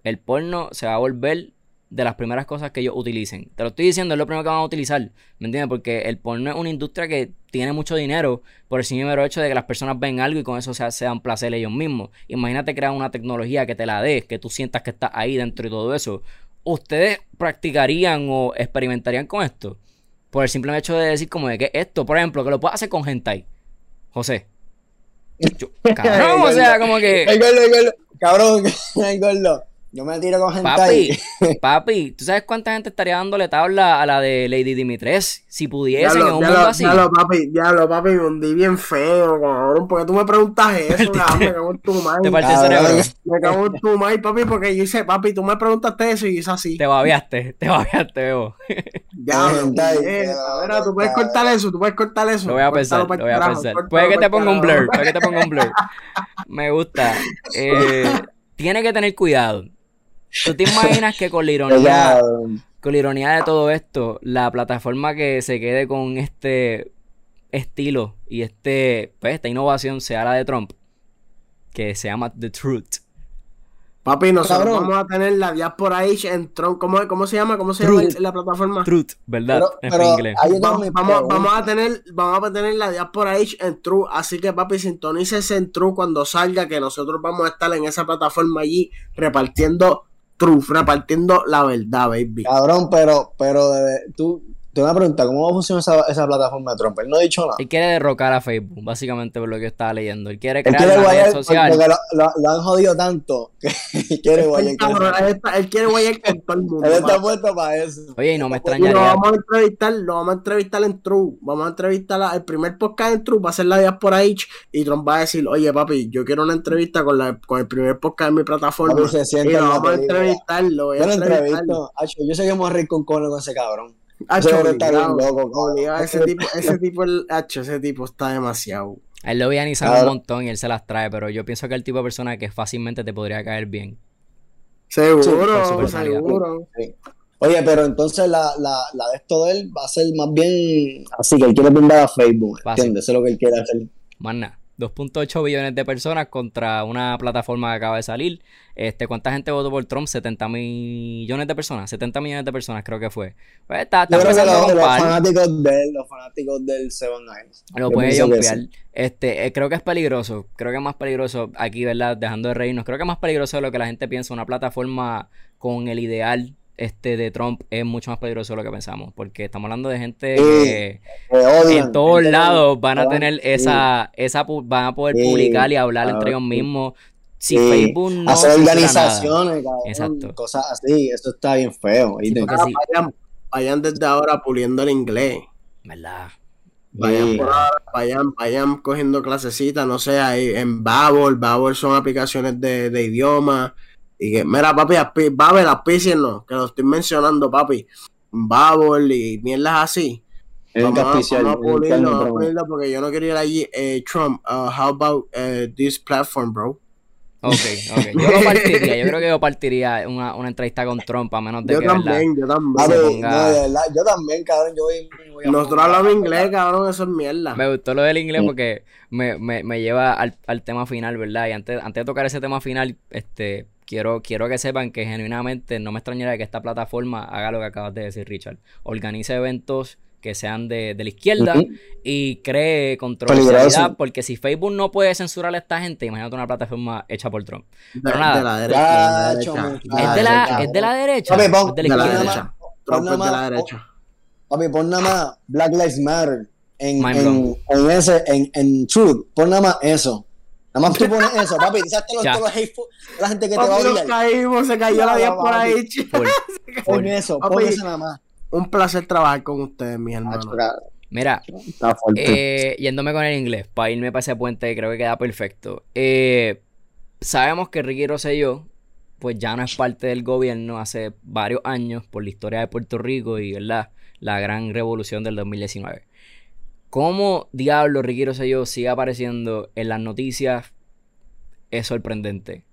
El porno se va a volver de las primeras cosas que ellos utilicen. Te lo estoy diciendo, es lo primero que van a utilizar, ¿me entiendes? Porque el porno es una industria que tiene mucho dinero por el simple hecho de que las personas ven algo y con eso se, se dan placer ellos mismos. Imagínate crear una tecnología que te la dé, que tú sientas que estás ahí dentro y todo eso. ¿Ustedes practicarían o experimentarían con esto? Por el simple hecho de decir como de que esto, por ejemplo, que lo puedes hacer con hentai. José. Yo- cabrón, o sea, como que... El gordo, gordo, cabrón, el gordo. Yo me tiro con gente ahí. Papi, papi, ¿tú sabes cuánta gente estaría dándole tabla a la de Lady Dimitres? Si pudiesen en un mundo así. diablo, papi, diablo, papi, me hundí bien feo, cabrón. Porque tú me preguntas eso, cabrón, me cago en tu Te madre. partí el Cabrón. cerebro. Me cago en tu madre, papi, porque yo hice, papi, tú me preguntaste eso y hice así. Te babeaste, te babeaste, Bebo. Diablo, Hentai, eh, qué a ver, tú puedes cortar eso, tú puedes cortar eso. Lo voy a pensar, lo voy a pensar. Puede que te ponga un blur, puede que te ponga un blur. Me gusta. Eh, tiene que tener cuidado. ¿Tú te imaginas que con la ironía, con la ironía de todo esto, la plataforma que se quede con este estilo y este, pues, esta innovación sea la de Trump, que se llama The Truth. Papi, nosotros Cabrón. vamos a tener la diáspora H en Tron. ¿Cómo, ¿Cómo se llama? ¿Cómo se Truth. llama la plataforma? Truth, ¿verdad? Pero, en pero inglés. ahí Vamos, vamos, a tener, vamos a tener la diáspora H en True, así que papi, sintonícese en True cuando salga, que nosotros vamos a estar en esa plataforma allí repartiendo True, repartiendo la verdad, baby. Cabrón, pero, pero de- tú, tengo una pregunta, ¿cómo va a funcionar esa, esa plataforma de Trump? Él no ha dicho nada. Él quiere derrocar a Facebook, básicamente por lo que yo estaba leyendo. Él quiere Él crear quiere una red guayar social. porque lo, lo- lo han jodido tanto que él quiere guayar con él, él quiere guayar con todo el mundo. Él está puesto para eso. Oye, y no me Y lo extrañaría. vamos a entrevistar, lo vamos a entrevistar en True. Vamos a entrevistar a- el primer podcast en True, va a ser la diáspora H y Trump va a decir, oye papi, yo quiero una entrevista con, la, con el primer podcast en mi plataforma. Papi, se siente y lo vamos a entrevistarlo. voy a Yo lo entrevistarlo. yo sé que vamos a reír con cono con ese cabrón. Hacho, obligado, loco, cabrón. obligado, ese tipo, ese tipo, el, hacho, ese tipo está demasiado. A él lo y sabe un Claro. montón y él se las trae, pero yo pienso que es el tipo de persona que fácilmente te podría caer bien. Seguro, seguro. Oye, pero entonces la, la, la de esto de él va a ser más bien así, que él quiere brindar a Facebook. ¿entiendes? Eso es lo que él quiere hacer. Más nada. 2.8 billones de personas contra una plataforma que acaba de salir. Este, ¿Cuánta gente votó por Trump? 70 millones de personas. 70 millones de personas creo que fue. Pues está, está Yo creo que empezando los, fanáticos de él, los fanáticos del Seven Nines. Lo Yo puede jumpear. Este, eh, creo que es peligroso. Creo que es más peligroso aquí, ¿verdad? Dejando de reírnos. Creo que es más peligroso de lo que la gente piensa. Una plataforma con el ideal este de Trump es mucho más peligroso de lo que pensamos. Porque estamos hablando de gente Sí, que Que odian. en todos Gente lados van a tener esa, esa van a poder Sí, publicar y hablar entre ellos mismos. Si Sí, Facebook no hacer organizaciones, cabrón, Exacto. cosas así, eso está bien feo. Sí. vayan, vayan desde ahora puliendo el inglés. ¿verdad? Vayan Sí. por ahora, vayan, vayan cogiendo clasecitas, no sé, ahí en Babel, Babel son aplicaciones de, de idioma. Y que, mira, papi, aspi- Babel, auspíciennos, que lo estoy mencionando, papi. Babel y mierdas así. Vamos, a- vamos a pulirlo, vamos a pulirlo porque yo no quería ir allí. Eh, Trump, uh, how about uh, this platform, bro? Ok, ok. Yo lo partiría. Yo creo que yo partiría una, una entrevista con Trump, a menos de Yo que, ¿verdad? también, yo también. No, de verdad, yo también, cabrón, yo voy, voy a- Nosotros hablamos inglés, cabrón, eso es mierda. Me gustó lo del inglés porque me, me, me lleva al, al tema final, ¿verdad? Y antes, antes de tocar ese tema final, este, quiero, quiero que sepan que genuinamente no me extrañaría que esta plataforma haga lo que acabas de decir, Richard. Organice eventos que sean de, de la izquierda Ujú. y cree controversialidad, Peligroso. porque si Facebook no puede censurar a esta gente, imagínate una plataforma hecha por Trump. De, pero nada. de la derecha. de la derecha. ¿Es, de la, ¿Es de la derecha? Papi, pon- ¿Es de la la izquierda? derecha. Trump es de la derecha. Papi, pon nada más Black Lives Matter en, en, en ese, en, en Truth, pon nada más eso. Nada más tú pones eso, papi, ¿sabes todos los, todos los la gente que te va a Papi, nos odiar? caímos, se cayó la Ya, 10 papi. por ahí. Pon eso, Papi. pon eso nada más. Un placer trabajar con ustedes, mis hermanos. Macho, cabrón, Mira. Eh, yéndome con el inglés, para irme para ese puente, creo que queda perfecto. Eh, sabemos que Ricky Rosselló, pues ya no es parte del gobierno hace varios años por la historia de Puerto Rico y ¿verdad? la gran revolución del 2019. ¿Cómo diablo Ricky Rosselló sigue apareciendo en las noticias? Es sorprendente.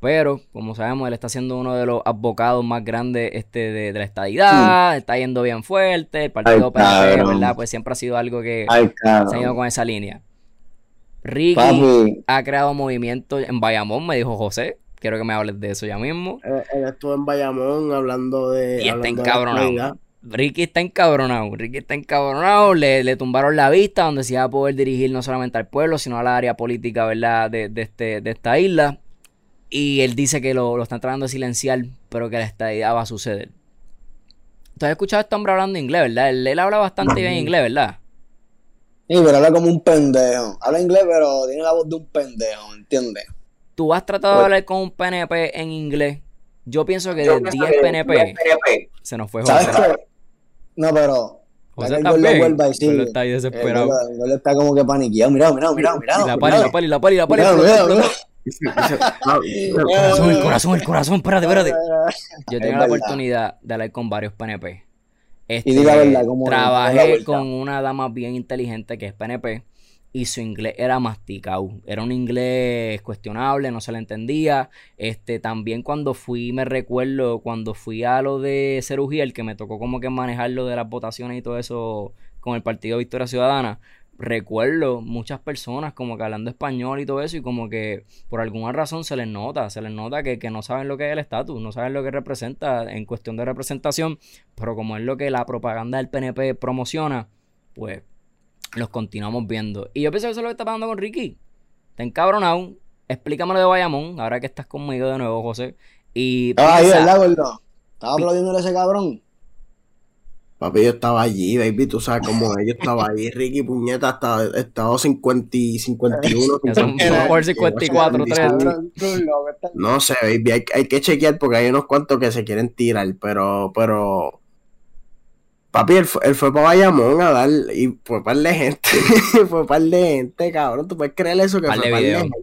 Pero, como sabemos, él está siendo uno de los abogados más grandes este, de, de la estadidad, está yendo bien fuerte, el partido PNP. ¿verdad? Pues siempre ha sido algo que Ay, se ha ido con esa línea. Ricky Papi, ha creado movimientos en Bayamón, me dijo José. Quiero que me hables de eso ya mismo. Eh, Él estuvo en Bayamón hablando de. Y está hablando de la encabronado. Ricky está encabronado. Ricky está encabronado. Le, le tumbaron la vista donde se iba a poder dirigir no solamente al pueblo, sino a la área política, ¿verdad? De, de este, de esta isla. Y él dice que lo, lo están tratando de silenciar, pero que la estadía va a suceder. ¿Tú has escuchado a este hombre hablando inglés, verdad? Él, él habla bastante bien inglés, ¿verdad? sí, pero habla como un pendejo. Habla inglés, pero tiene la voz de un pendejo, ¿me entiendes? Tú has tratado de hablar con un PNP en inglés. Yo pienso que de 10 PNP se nos fue ¿Sabes qué? No, pero. José el está gordo bien. vuelva y sigue. Pero está ahí El desesperado. el gordo está como que paniqueado. Mira, mira, mira, mira. La pali, la pali, la pali, la pali. Mira. Corazón, el corazón, el corazón, espérate, espérate. Yo Es tengo la oportunidad de hablar con varios PNP. Este, Y di la verdad, la trabajé con una dama bien inteligente que es PNP y su inglés era masticado. Era un inglés cuestionable, no se le entendía. Este, también cuando fui, me recuerdo, cuando fui a lo de Cerugiel, que me tocó como que manejar lo de las votaciones y todo eso con el Partido Victoria Ciudadana. Recuerdo muchas personas como que hablando español y todo eso y como que por alguna razón se les nota, se les nota que, que no saben lo que es el estatus, no saben lo que representa en cuestión de representación, pero como es lo que la propaganda del PNP promociona, pues los continuamos viendo. Y yo pienso que eso es lo que está pasando con Ricky. Está encabronado. Explícame lo de Bayamón, ahora que estás conmigo de nuevo, José. Y Estaba ahí, piensa- ¿verdad, gordo? Estaba aplaudiéndole a ese cabrón. Papi, yo estaba allí, baby, tú sabes cómo es. Yo estaba allí, Ricky Puñeta, estaba, estaba 50 y 51. Ya son 52, por 54, 30. Cabrón, tú, loco, estás- No sé, baby, hay, hay que chequear porque hay unos cuantos que se quieren tirar, pero, pero. Papi, él, fue- él fue para Bayamón a dar, y fue par de gente, fue par de gente, cabrón, tú puedes creer eso que Par fue par de gente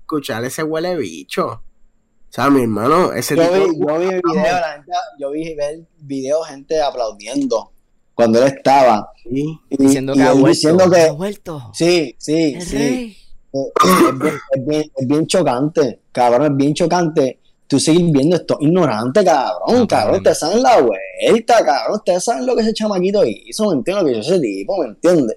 escuchar ese huele bicho. O sea, mi hermano, ese Yo tipo. vi, yo vi el video, la gente, yo vi el video, gente aplaudiendo cuando él estaba. Sí, Y, diciendo y que ha vuelto. diciendo ha que. vuelto. Sí, sí, El sí. rey. Eh, Es bien, es, bien, es bien chocante, cabrón, es bien chocante. Tú sigues viendo esto ignorante, cabrón, cabrón. Ustedes saben la vuelta, cabrón. Ustedes saben lo que ese chamaquito hizo, ¿me entiendes? Lo que hizo ese tipo, ¿me entiendes?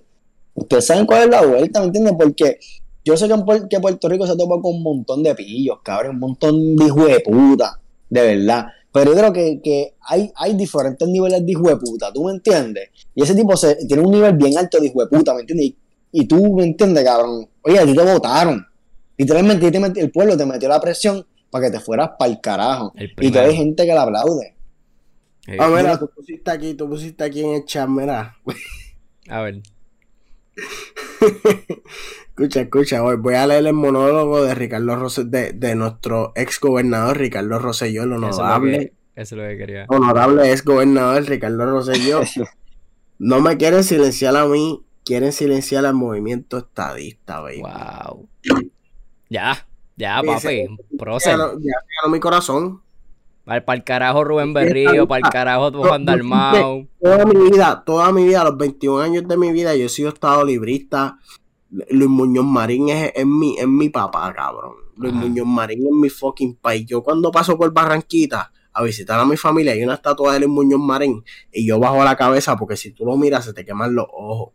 Ustedes saben cuál es la vuelta, ¿me entiendes? Porque yo sé que, en Puer- que Puerto Rico se topa con un montón de pillos, cabrón, un montón de hijos de puta, de verdad. Pero yo creo que, que hay, hay diferentes niveles de hijo de puta, ¿tú me entiendes? Y ese tipo se, tiene un nivel bien alto de hijo de puta, ¿me entiendes? Y, y tú, ¿me entiendes, cabrón? Oye, a ti te votaron. Literalmente el pueblo te metió la presión para que te fueras para el carajo. El Y que hay gente que la aplaude. Eh, Ah, mira, tú pusiste aquí, tú pusiste aquí en el chat, mira. A ver. Escucha, escucha, hoy voy a leer el monólogo de Ricardo Rosselló, de, de nuestro ex gobernador Ricardo Rosselló, el Eso es, lo honorable, que, eso es lo que quería. honorable ex gobernador Ricardo Rosselló. No me quieren silenciar a mí, quieren silenciar al movimiento estadista, baby. Wow. Ya, ya, papi. Ya, Prócer. ganó- ya ganó mi corazón. Para el carajo Rubén Berrío, para el carajo Juan Dalmau. Toda mi vida, toda mi vida, los 21 años de mi vida, yo he sido estado librista. Luis Muñoz Marín es, es mi, es mi papá, cabrón. Luis Muñoz Marín en mi fucking país. Yo cuando paso por Barranquita a visitar a mi familia, hay una estatua de Luis Muñoz Marín y yo bajo la cabeza porque si tú lo miras se te queman los ojos.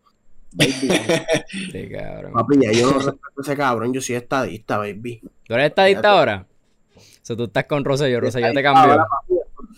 Baby. Sí, cabrón. Papi, ya yo no respeto a ese cabrón, yo soy estadista, baby. ¿Tú eres estadista ahora? O sea, tú estás con Rosselló, Rosselló te cambió. Ahora,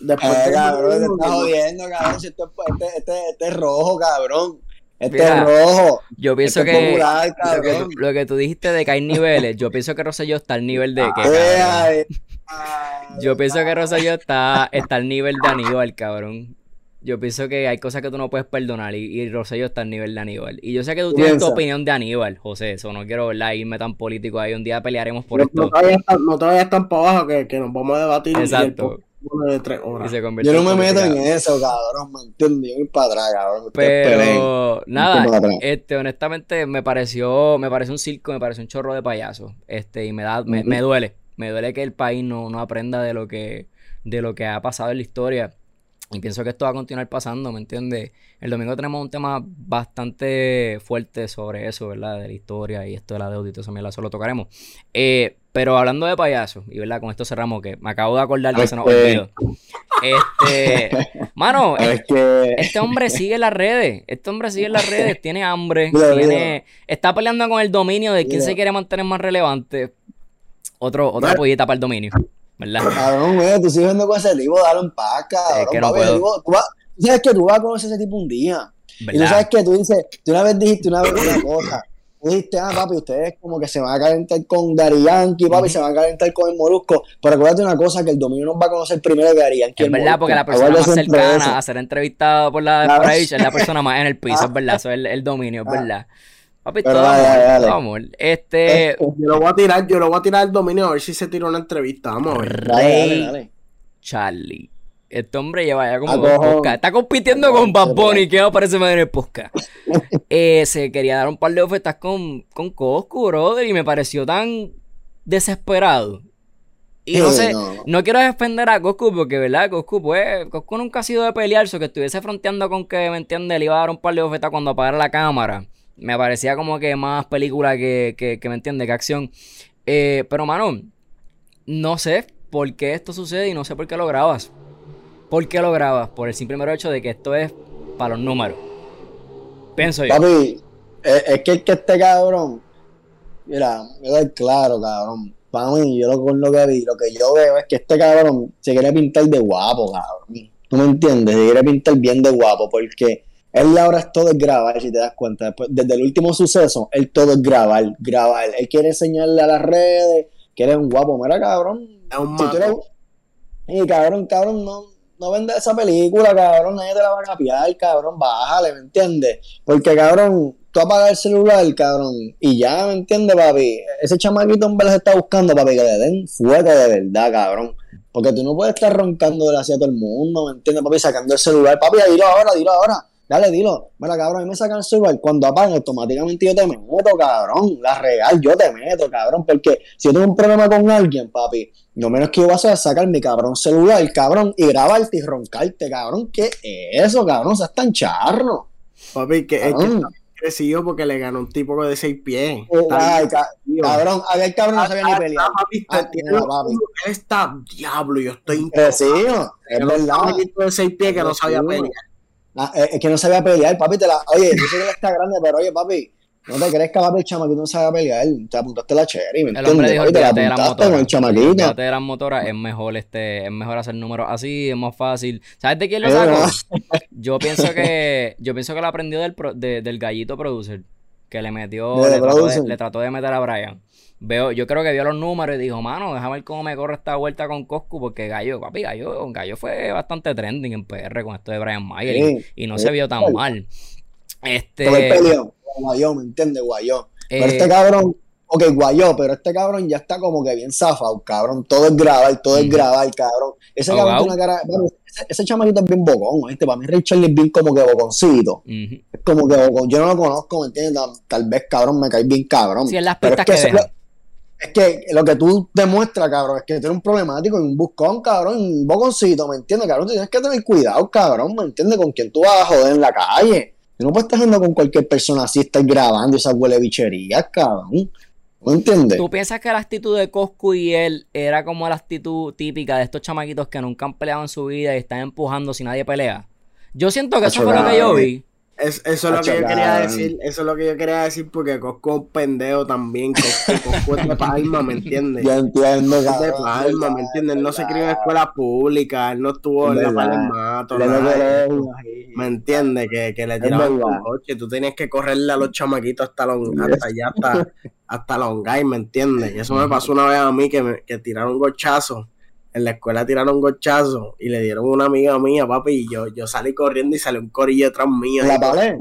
Después Eh, de- cabrón, te estás jodiendo, cabrón. Si esto es- este, este, este es rojo, cabrón. Este Mira, es rojo. Yo pienso Este es que popular, lo, que tú, lo que tú dijiste de que hay niveles, yo pienso que Rosselló está al nivel de que, Eh, ay, ay, Yo pienso que Rosselló está, está al nivel de Aníbal, cabrón. Yo pienso que hay cosas que tú no puedes perdonar y, y Rosselló está al nivel de Aníbal. Y yo sé que tú tienes tu Piensa. opinión de Aníbal, José, eso no quiero ¿verdad? irme tan político ahí. Un día pelearemos por no, esto no te vayas tan- no te vayas tan para abajo que, que nos vamos a debatir y el Exacto. de tres y horas. se convierte Yo no en me meto en eso, cabrón. ¿Me entiendes? Yo voy para atrás, cabrón. Pero nada, este, honestamente me pareció, me pareció un circo, me pareció un chorro de payaso. Este, y me da, me, Ujú. me duele. Me duele que el país no, no aprenda de lo que, de lo que ha pasado en la historia. Y pienso que esto va a continuar pasando, ¿me entiendes? El domingo tenemos un tema bastante fuerte sobre eso, ¿verdad? De la historia y esto de la deuda y todo eso, eso lo tocaremos. Eh, pero hablando de payasos, y verdad, con esto cerramos, que me acabo de acordar que se nos Este- olvidó. Este, mano, este hombre sigue en las redes. Este hombre sigue en las redes. Tiene hambre. Mira, tiene... Está peleando con el dominio de quién Mira. se quiere mantener más relevante. Otro, otra pollita para el dominio. ¿Verdad? Cabrón, güey, tú sigues viendo con ese tipo, dale en paz, cabrón. Es que no puedo. digo, tú, vas- tú sabes que tú vas a conocer a ese tipo un día. Y tú ¿Verdad? sabes que tú dices, tú una vez dijiste una vez una cosa. Tú dijiste, ah, papi, ustedes como que se van a calentar con Dari Yankee, papi, se van a calentar con el Molusco. Pero acuérdate una cosa, que el dominio nos va a conocer primero que Dari Yankee. Es verdad, Molusco. porque la persona más de cercana eso. a ser entrevistada por la ahí es la persona más en el piso, es verdad. Eso es el, el dominio, es Ah. verdad. Papi, Pero todo dale, amor, dale, dale. todo amor. Este, Yo lo voy a tirar, yo lo voy a tirar al dominio a ver si se tira una entrevista. Vamos a ver. Dale, dale, Rey dale. Charlie. Este hombre lleva ya como Ah, dos. Está compitiendo Ah, con Bad sí, Bunny, que me parece más en el podcast. Eh, se quería dar un par de ofertas con, con Coscu, brother, y me pareció tan desesperado. Y no sé, no. no quiero defender a Coscu porque, ¿verdad? Coscu, pues, Coscu nunca ha sido de pelear, so que estuviese fronteando con que, ¿me entiendes? Le iba a dar un par de ofertas cuando apagara la cámara. Me parecía como que más película que, que, ¿me entiendes? Que acción. Eh, pero, mano, no sé por qué esto sucede y no sé por qué lo grabas. ¿Por qué lo grabas? Por el simple mero hecho de que esto es para los números. Pienso yo. Papi, es, que, es que este cabrón, mira, doy claro, cabrón. Para mí, yo lo, con lo que vi, lo que yo veo es que este cabrón se quiere pintar de guapo, cabrón. ¿Tú me entiendes? Se quiere pintar bien de guapo, porque él ahora es todo es grabar, si te das cuenta. Después, desde el último suceso, él todo es grabar, grabar. Él quiere enseñarle a las redes que eres un guapo. Mira, cabrón, Es un si eres... Y cabrón, cabrón, no, no vende esa película, cabrón, nadie te la va a capiar, cabrón, bájale, ¿me entiendes? Porque, cabrón, tú apagas el celular, cabrón, y ya, ¿me entiendes, papi? Ese chamaquito en verdad se está buscando, papi, que le den fuego de verdad, cabrón. Porque tú no puedes estar roncando de hacia todo el mundo, ¿me entiendes, papi? Sacando el celular, papi, dilo ahora, dilo ahora. Dale, dilo. Mira, cabrón, a mí me sacan el celular. Cuando apagan, automáticamente yo te meto, cabrón. La real, yo te meto, cabrón. Porque si yo tengo un problema con alguien, papi, lo menos que yo voy a hacer es sacar mi cabrón celular, cabrón, y grabarte y roncarte, cabrón. ¿Qué es eso, cabrón? O sea, es tan charro. Papi, que es que Cabrón. está crecido porque le ganó un tipo de seis pies. Ay, ca- crecido. cabrón, aquel cabrón no sabía ni Ah, pelear. ah, papi, Ah, papi. él está diablo, yo estoy Crecido, es Era un verdad. chamaquito de seis pies que no sabía pelear. Ah, es, es que no sabía pelear, papi. Te la... Oye, yo sé que está grande, pero oye, papi, no te crees que papi el chamaquito no sabe pelear. Te apuntaste la cherry, ¿me El entiendes? hombre dijo, Papi, te la apuntaste con el chamaquito. De las motoras, es mejor este, es mejor hacer números así, es más fácil. ¿Sabes de quién lo Eh, sacó? Yo pienso que, yo pienso que lo aprendió del, pro- de- del gallito producer, que le metió, le trató de, le trató de meter a Brian. Veo, yo creo que vio los números y dijo, mano, déjame ver cómo me corre esta vuelta con Coscu, porque Gallo, papi, Gallo, Gallo fue bastante trending en PR con esto de Brian Mayer y- Sí, y, no sí. se vio tan mal. Todo el Este, peleón. Guayó, ¿me entiendes? Guayó. Pero eh, este cabrón, ok, guayó, pero este cabrón ya está como que bien zafado, cabrón. Todo es grabar, todo es Ujú. grabar, cabrón. Ese cabrón Ahogado. tiene una cara. bueno, ese, ese chamaquito es bien bocón, ¿viste? Para mí, Richard es bien como que boconcito. Es como que bocón. Yo no lo conozco, ¿me entiendes? Tal, tal vez, cabrón, me cae bien cabrón. Sí, en las Pero pistas es que, que. Es que lo que tú demuestras, cabrón, es que tú eres un problemático y un buscón, cabrón, un boconcito, ¿me entiendes, cabrón? Tú tienes que tener cuidado, cabrón, ¿me entiendes? Con quién tú vas a joder en la calle. Tú no puedes estar haciendo con cualquier persona así, estar grabando esas huele bicherías, cabrón. ¿Me entiendes? ¿Tú piensas que la actitud de Coscu y él era como la actitud típica de estos chamaquitos que nunca han peleado en su vida y están empujando si nadie pelea? Yo siento que eso fue lo que yo vi. Es, eso es lo que yo quería decir, eso es lo que yo quería decir porque Cosco es un pendejo también, Cosco, Cosco es de Palma, ¿me entiendes? Yo entiendo, Es de Palma, ¿me entiendes? Él no se crió en escuela pública, él no estuvo en la Palmato, ¿me entiendes? Que, que le tiraban con coche, tú tenías que correrle a los chamaquitos hasta, los, hasta allá, hasta, hasta Longay, ¿me entiendes? Y eso me pasó una vez a mí que, me, que tiraron gochazo en la escuela tiraron gochazo y le dieron una amiga mía, papi, y yo, yo salí corriendo y salió un corillo detrás mío. ¿La palé?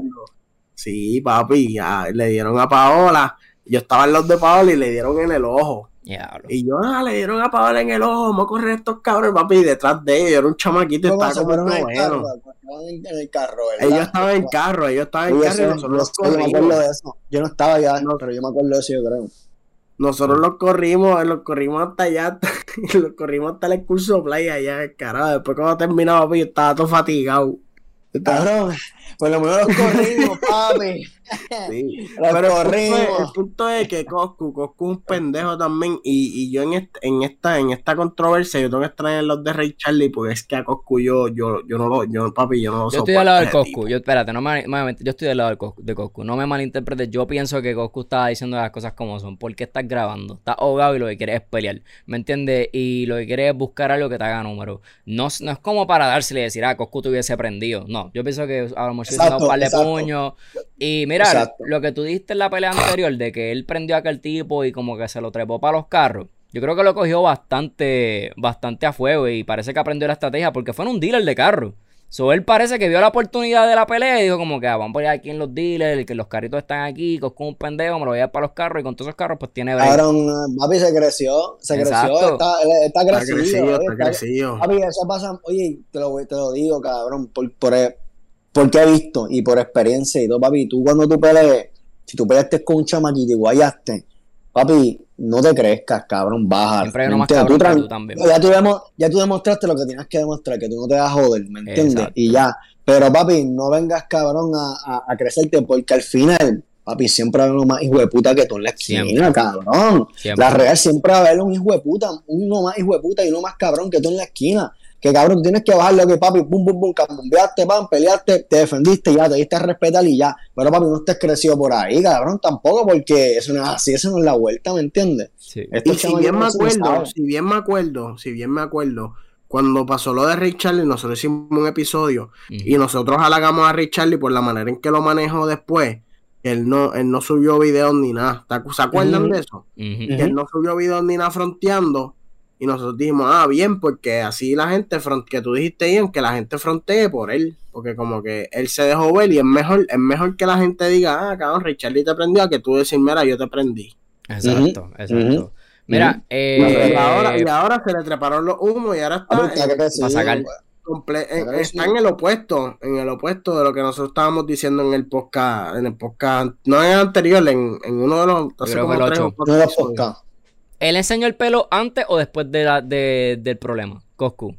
Sí, papi, ya, le dieron a Paola, yo estaba en los de Paola y le dieron en el ojo. Diablo. Y yo, ah, le dieron a Paola en el ojo, vamos a correr estos cabros, papi, y detrás de ellos, era un chamaquito y ¿Cómo estaba se como fueron en el bueno. en el carro, ¿verdad? Ellos estaban en carro, ellos estaban en carro y eso- nosotros los yo me acuerdo corrimos. de eso. Yo no estaba ya, No. pero yo me acuerdo de eso, yo creo. Nosotros los corrimos, los corrimos hasta allá, los corrimos hasta el curso playa allá, carajo. Después cuando terminaba, papi, yo estaba todo fatigado. Estaba- Cabrón, por lo menos los corrimos, papi. Sí. Los Pero el punto, corrimos. es, el punto es que Coscu, Coscu es un pendejo también. Y, y yo en, en esta en esta controversia, yo tengo que extrañar los de Ray Charlie, porque es que a Coscu yo, yo, yo no lo, yo, papi, yo no lo Yo estoy del lado del Coscu. tipo. Yo, espérate, no me, me- yo estoy del lado del Coscu, de Coscu. No me malinterpretes. Yo pienso que Coscu estaba diciendo las cosas como son. ¿Por qué estás grabando? Estás ahogado y lo que quieres es pelear. ¿Me entiendes? Y lo que quieres es buscar algo que te haga número. No, es- no es como para dársele y decir, ah, Coscu te hubiese prendido. No, yo pienso que a lo mejor hubiese dado un Exacto, par de exacto. puños. Y mira, Exacto. lo que tú dijiste en la pelea anterior de que él prendió a aquel tipo y como que se lo trepó para los carros. Yo creo que lo cogió bastante, bastante a fuego y parece que aprendió la estrategia porque fue en un dealer de carro. So, él parece que vio la oportunidad de la pelea y dijo como que ah, vamos a poner aquí en los dealers, que los carritos están aquí, con un pendejo, me lo voy a llevar para los carros y con todos esos carros pues tiene break. Cabrón, papi se creció, se Exacto. creció, está, está Está crecido. crecido, oye, está está- crecido. Papi, eso pasa, oye, te lo, te lo digo, cabrón, por, por, porque he visto y por experiencia y todo, papi, tú cuando tú pelees, si tú peleaste con un chamaquito y guayaste, papi, no te crezcas, cabrón, baja. Siempre ¿me más cabrón que tú también. Ya tú, ya tú demostraste lo que tienes que demostrar, que tú no te vas a joder, ¿me entiendes? Exacto. Y ya. Pero, papi, no vengas, cabrón, a, a, a crecerte, porque al final, papi, siempre va a haber uno más hijo de puta que tú en la esquina, Siempre. cabrón. Siempre. La real siempre va a haber un hijo de puta, uno más hijo de puta y uno más cabrón que tú en la esquina. Que cabrón, tú tienes que bajarle que papi, pum, pum, pum, cambiaste, pam, peleaste, te defendiste, ya, te diste a respetar y ya. Pero papi, no estés crecido por ahí, cabrón, tampoco, porque eso no es así, eso no es la vuelta, ¿me entiendes? Sí. Y si bien me acuerdo, si bien me acuerdo, si bien me acuerdo, cuando pasó lo de Ray Charlie, nosotros hicimos un episodio y nosotros halagamos a Ray Charlie por la manera en que lo manejó después. Él no, él no subió videos ni nada. ¿Te acu- ¿Se acuerdan de eso? Que él no subió videos ni nada fronteando. Y nosotros dijimos, ah, bien, porque así la gente, front que tú dijiste, Ian, que la gente frontee por él. Porque como que él se dejó ver y es mejor, es mejor que la gente diga, ah, cabrón, Ray Charlie te prendió, a que tú decir, mira, yo te prendí. Exacto, exacto. Mira, Y, eh, ahora, y ahora se le treparon los humos y ahora está, en- para sacar. comple- en- Claro, está sí. en el opuesto, en el opuesto de lo que nosotros estábamos diciendo en el podcast, en el podcast, no en el anterior, en, en uno de los, hace como el o podcast. ¿Él enseñó el pelo antes o después de la, de- del problema? Coscu.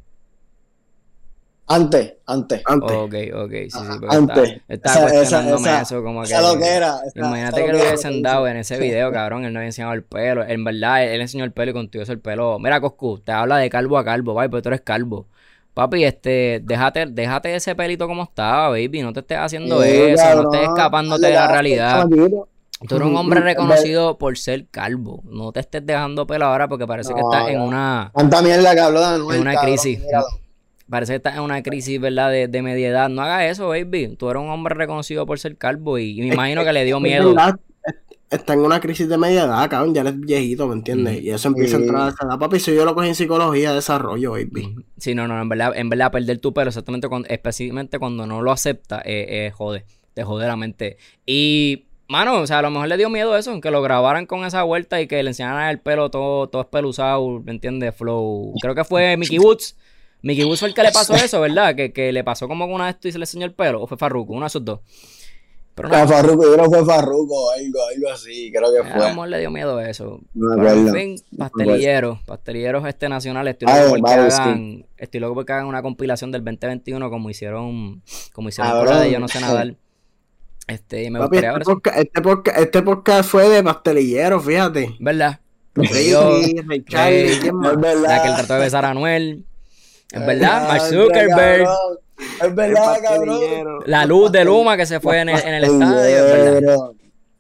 Antes, antes. Antes. Ok, ok, sí, sí. Antes. Estaba, estaba Esa- esa- cuestionándome esa- eso, como que. Esa lo que era. esa- Imagínate esa que lo hubiesen dado en ese video, cabrón. Él no había enseñado el pelo. En verdad, él enseñó el pelo y contigo eso el pelo. Mira, Coscu, te habla de calvo a calvo, bye, pero tú eres calvo. Papi, este, déjate, déjate ese pelito como estaba, baby. No te estés haciendo Sí, eso, cabrón. no estés escapándote de la realidad. Tú eres un hombre Ujú. reconocido por ser calvo. No te estés dejando pelo ahora porque parece que estás en una, Tanta mierda que habló de Anuel, en una cabrón, crisis. míralo. Parece que estás en una crisis, ¿verdad? De, de media edad. No hagas eso, baby. Tú eres un hombre reconocido por ser calvo y, y me imagino que le dio miedo. Está en una crisis de media edad, cabrón, ya eres viejito, ¿me entiendes? Mm. Y eso empieza a entrar a esa edad. Papi, si yo lo cogí en psicología, desarrollo, baby. Sí, no, no, en verdad, en verdad perder tu pelo, exactamente cuando, específicamente cuando no lo acepta, eh, eh, jode, te jode la mente. Y, mano, o sea, a lo mejor le dio miedo eso, que lo grabaran con esa vuelta y que le enseñaran el pelo todo, todo espeluzado, ¿me entiendes? Flow. Creo que fue Mickey Woods. Mickey Woods fue el que le pasó eso, ¿verdad? Que, que le pasó como una de esto y se le enseñó el pelo, o fue Farruko, uno de esos dos. Pero no, A Farruko, yo creo que fue Farruko, algo, algo así, creo que a lo fue. mejor le dio miedo eso. No Pero en fin, pastelilleros, pastelilleros este nacional, estoy loco por que vamos, sí. hagan, estoy loco por que hagan una compilación del 2021 como hicieron, como hicieron la Cabrón, de Yo no sé nadar. Este, me Papi, gustaría este podcast, este, podcast, este podcast fue de pastelillero, fíjate. ¿Verdad? Sí, Yo, Ray Charlie, Ray, ¿quién más? Es verdad. La que él trató de besar a Anuel. Es verdad, Mark Zuckerberg. Es verdad, cabrón. La luz de Luma que se fue en el, en el estadio. Es verdad.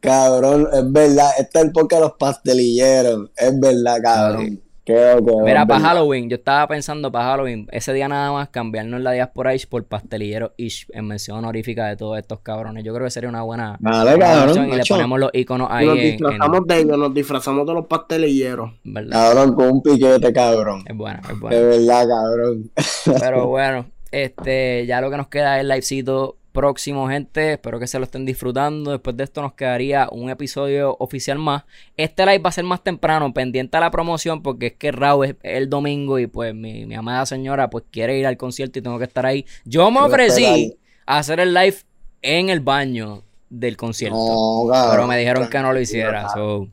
Cabrón, es verdad. Este es el podcast de los pastelilleros. Es verdad, cabrón. Creo que. Mira, para. Halloween, yo estaba pensando para Halloween, ese día nada más cambiarnos la diáspora Ish por pastelillero Ish en mención honorífica de todos estos cabrones. Yo creo que sería una buena, Dale, buena cabrón, opción y le ponemos los iconos ahí Nos en, en- disfrazamos de ellos, nos disfrazamos de los pastelilleros. ¿verdad? Cabrón, con un piquete, cabrón. Es buena, es Es buena. verdad, cabrón. Pero bueno, este, ya lo que nos queda es el livecito próximo, gente. Espero que se lo estén disfrutando. Después de esto nos quedaría un episodio oficial más. Este live va a ser más temprano, pendiente a la promoción, porque es que Raúl es el domingo y pues mi, mi amada señora pues quiere ir al concierto y tengo que estar ahí. Yo me ofrecí a hacer el live en el baño del concierto. No, pero me dijeron que no lo hiciera. so,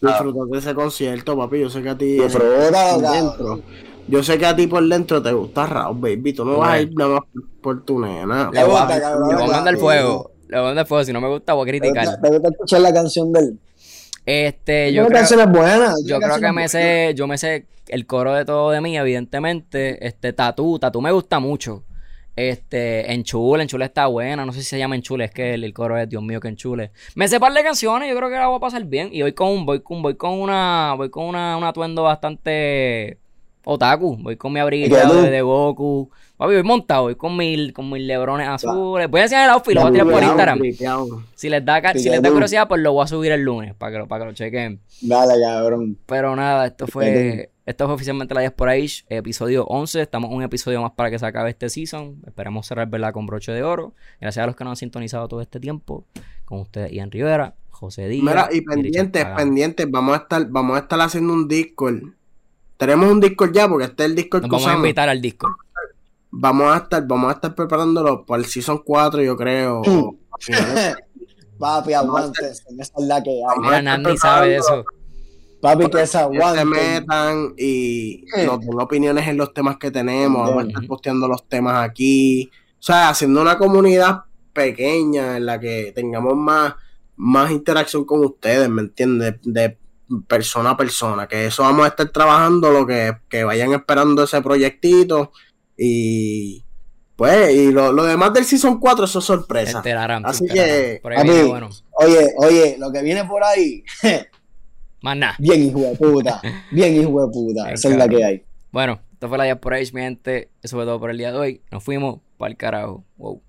Disfrutar de ese concierto, papi. Yo sé que a ti. Yo sé que a ti por dentro te gusta Raúl, baby. Tú no vas a ir nada más por tu nena. le voy a, mandar fuego. Le voy a mandar fuego. Si no me gusta, voy a ¿Te criticar. te gusta escuchar la canción del.? Este, yo creo, canción es buena. yo creo que me sé, yo me sé el coro de todo de mí, evidentemente. Este, Tatú, Tatú me gusta mucho. Este, Enchule, Enchule está buena. No sé si se llama Enchule, es que el, el coro es Dios mío que Enchule. Me sé par de canciones, yo creo que la voy a pasar bien. Y voy con, voy con, voy con una, voy con una, un atuendo bastante otaku. Voy con mi abriguito de, de Goku. Papi, voy montado, voy con mis, con mis lebrones azules. Voy a enseñar el outfit, lo voy a tirar por Instagram. Si les da, si les da curiosidad, pues lo voy a subir el lunes para que lo, para que lo chequen. Dale, cabrón. Pero nada, esto fue. Esto fue oficialmente la Diaspora Ish, episodio 11. Estamos un episodio más para que se acabe este season. Esperemos cerrar ¿verdad? con broche de oro. Gracias a los que nos han sintonizado todo este tiempo. Con ustedes, Ian Rivera, José Díaz. Mira, y pendientes, pendientes, vamos a estar, vamos a estar haciendo un Discord. Tenemos un Discord ya, porque este es el Discord Nos que vamos a invitar al Discord. Vamos a estar, vamos a estar preparándolo para el Season 4, yo creo. Mm. o. Papi, aguántense. Esa es la que hay. Mira, Nandi sabe de eso. Papi, que se que se metan y nos den opiniones en los temas que tenemos. Vamos a estar Ujú. posteando los temas aquí. O sea, haciendo una comunidad pequeña en la que tengamos más, más interacción con ustedes, ¿me entiendes? De, persona a persona. Que eso vamos a estar trabajando, lo que, que vayan esperando ese proyectito. Y pues, y lo, lo demás del Season 4, eso es Se sorpresa. enterarán. Así se enterarán. que, Por ahí viene papi, bueno. Oye, oye, lo que viene por ahí. Más nada. Bien, hijo de puta. Bien, hijo de puta. Esa es la que hay. Bueno, esto fue la Diaspora mi gente. Eso fue todo por el día de hoy. Nos fuimos para el carajo. Wow.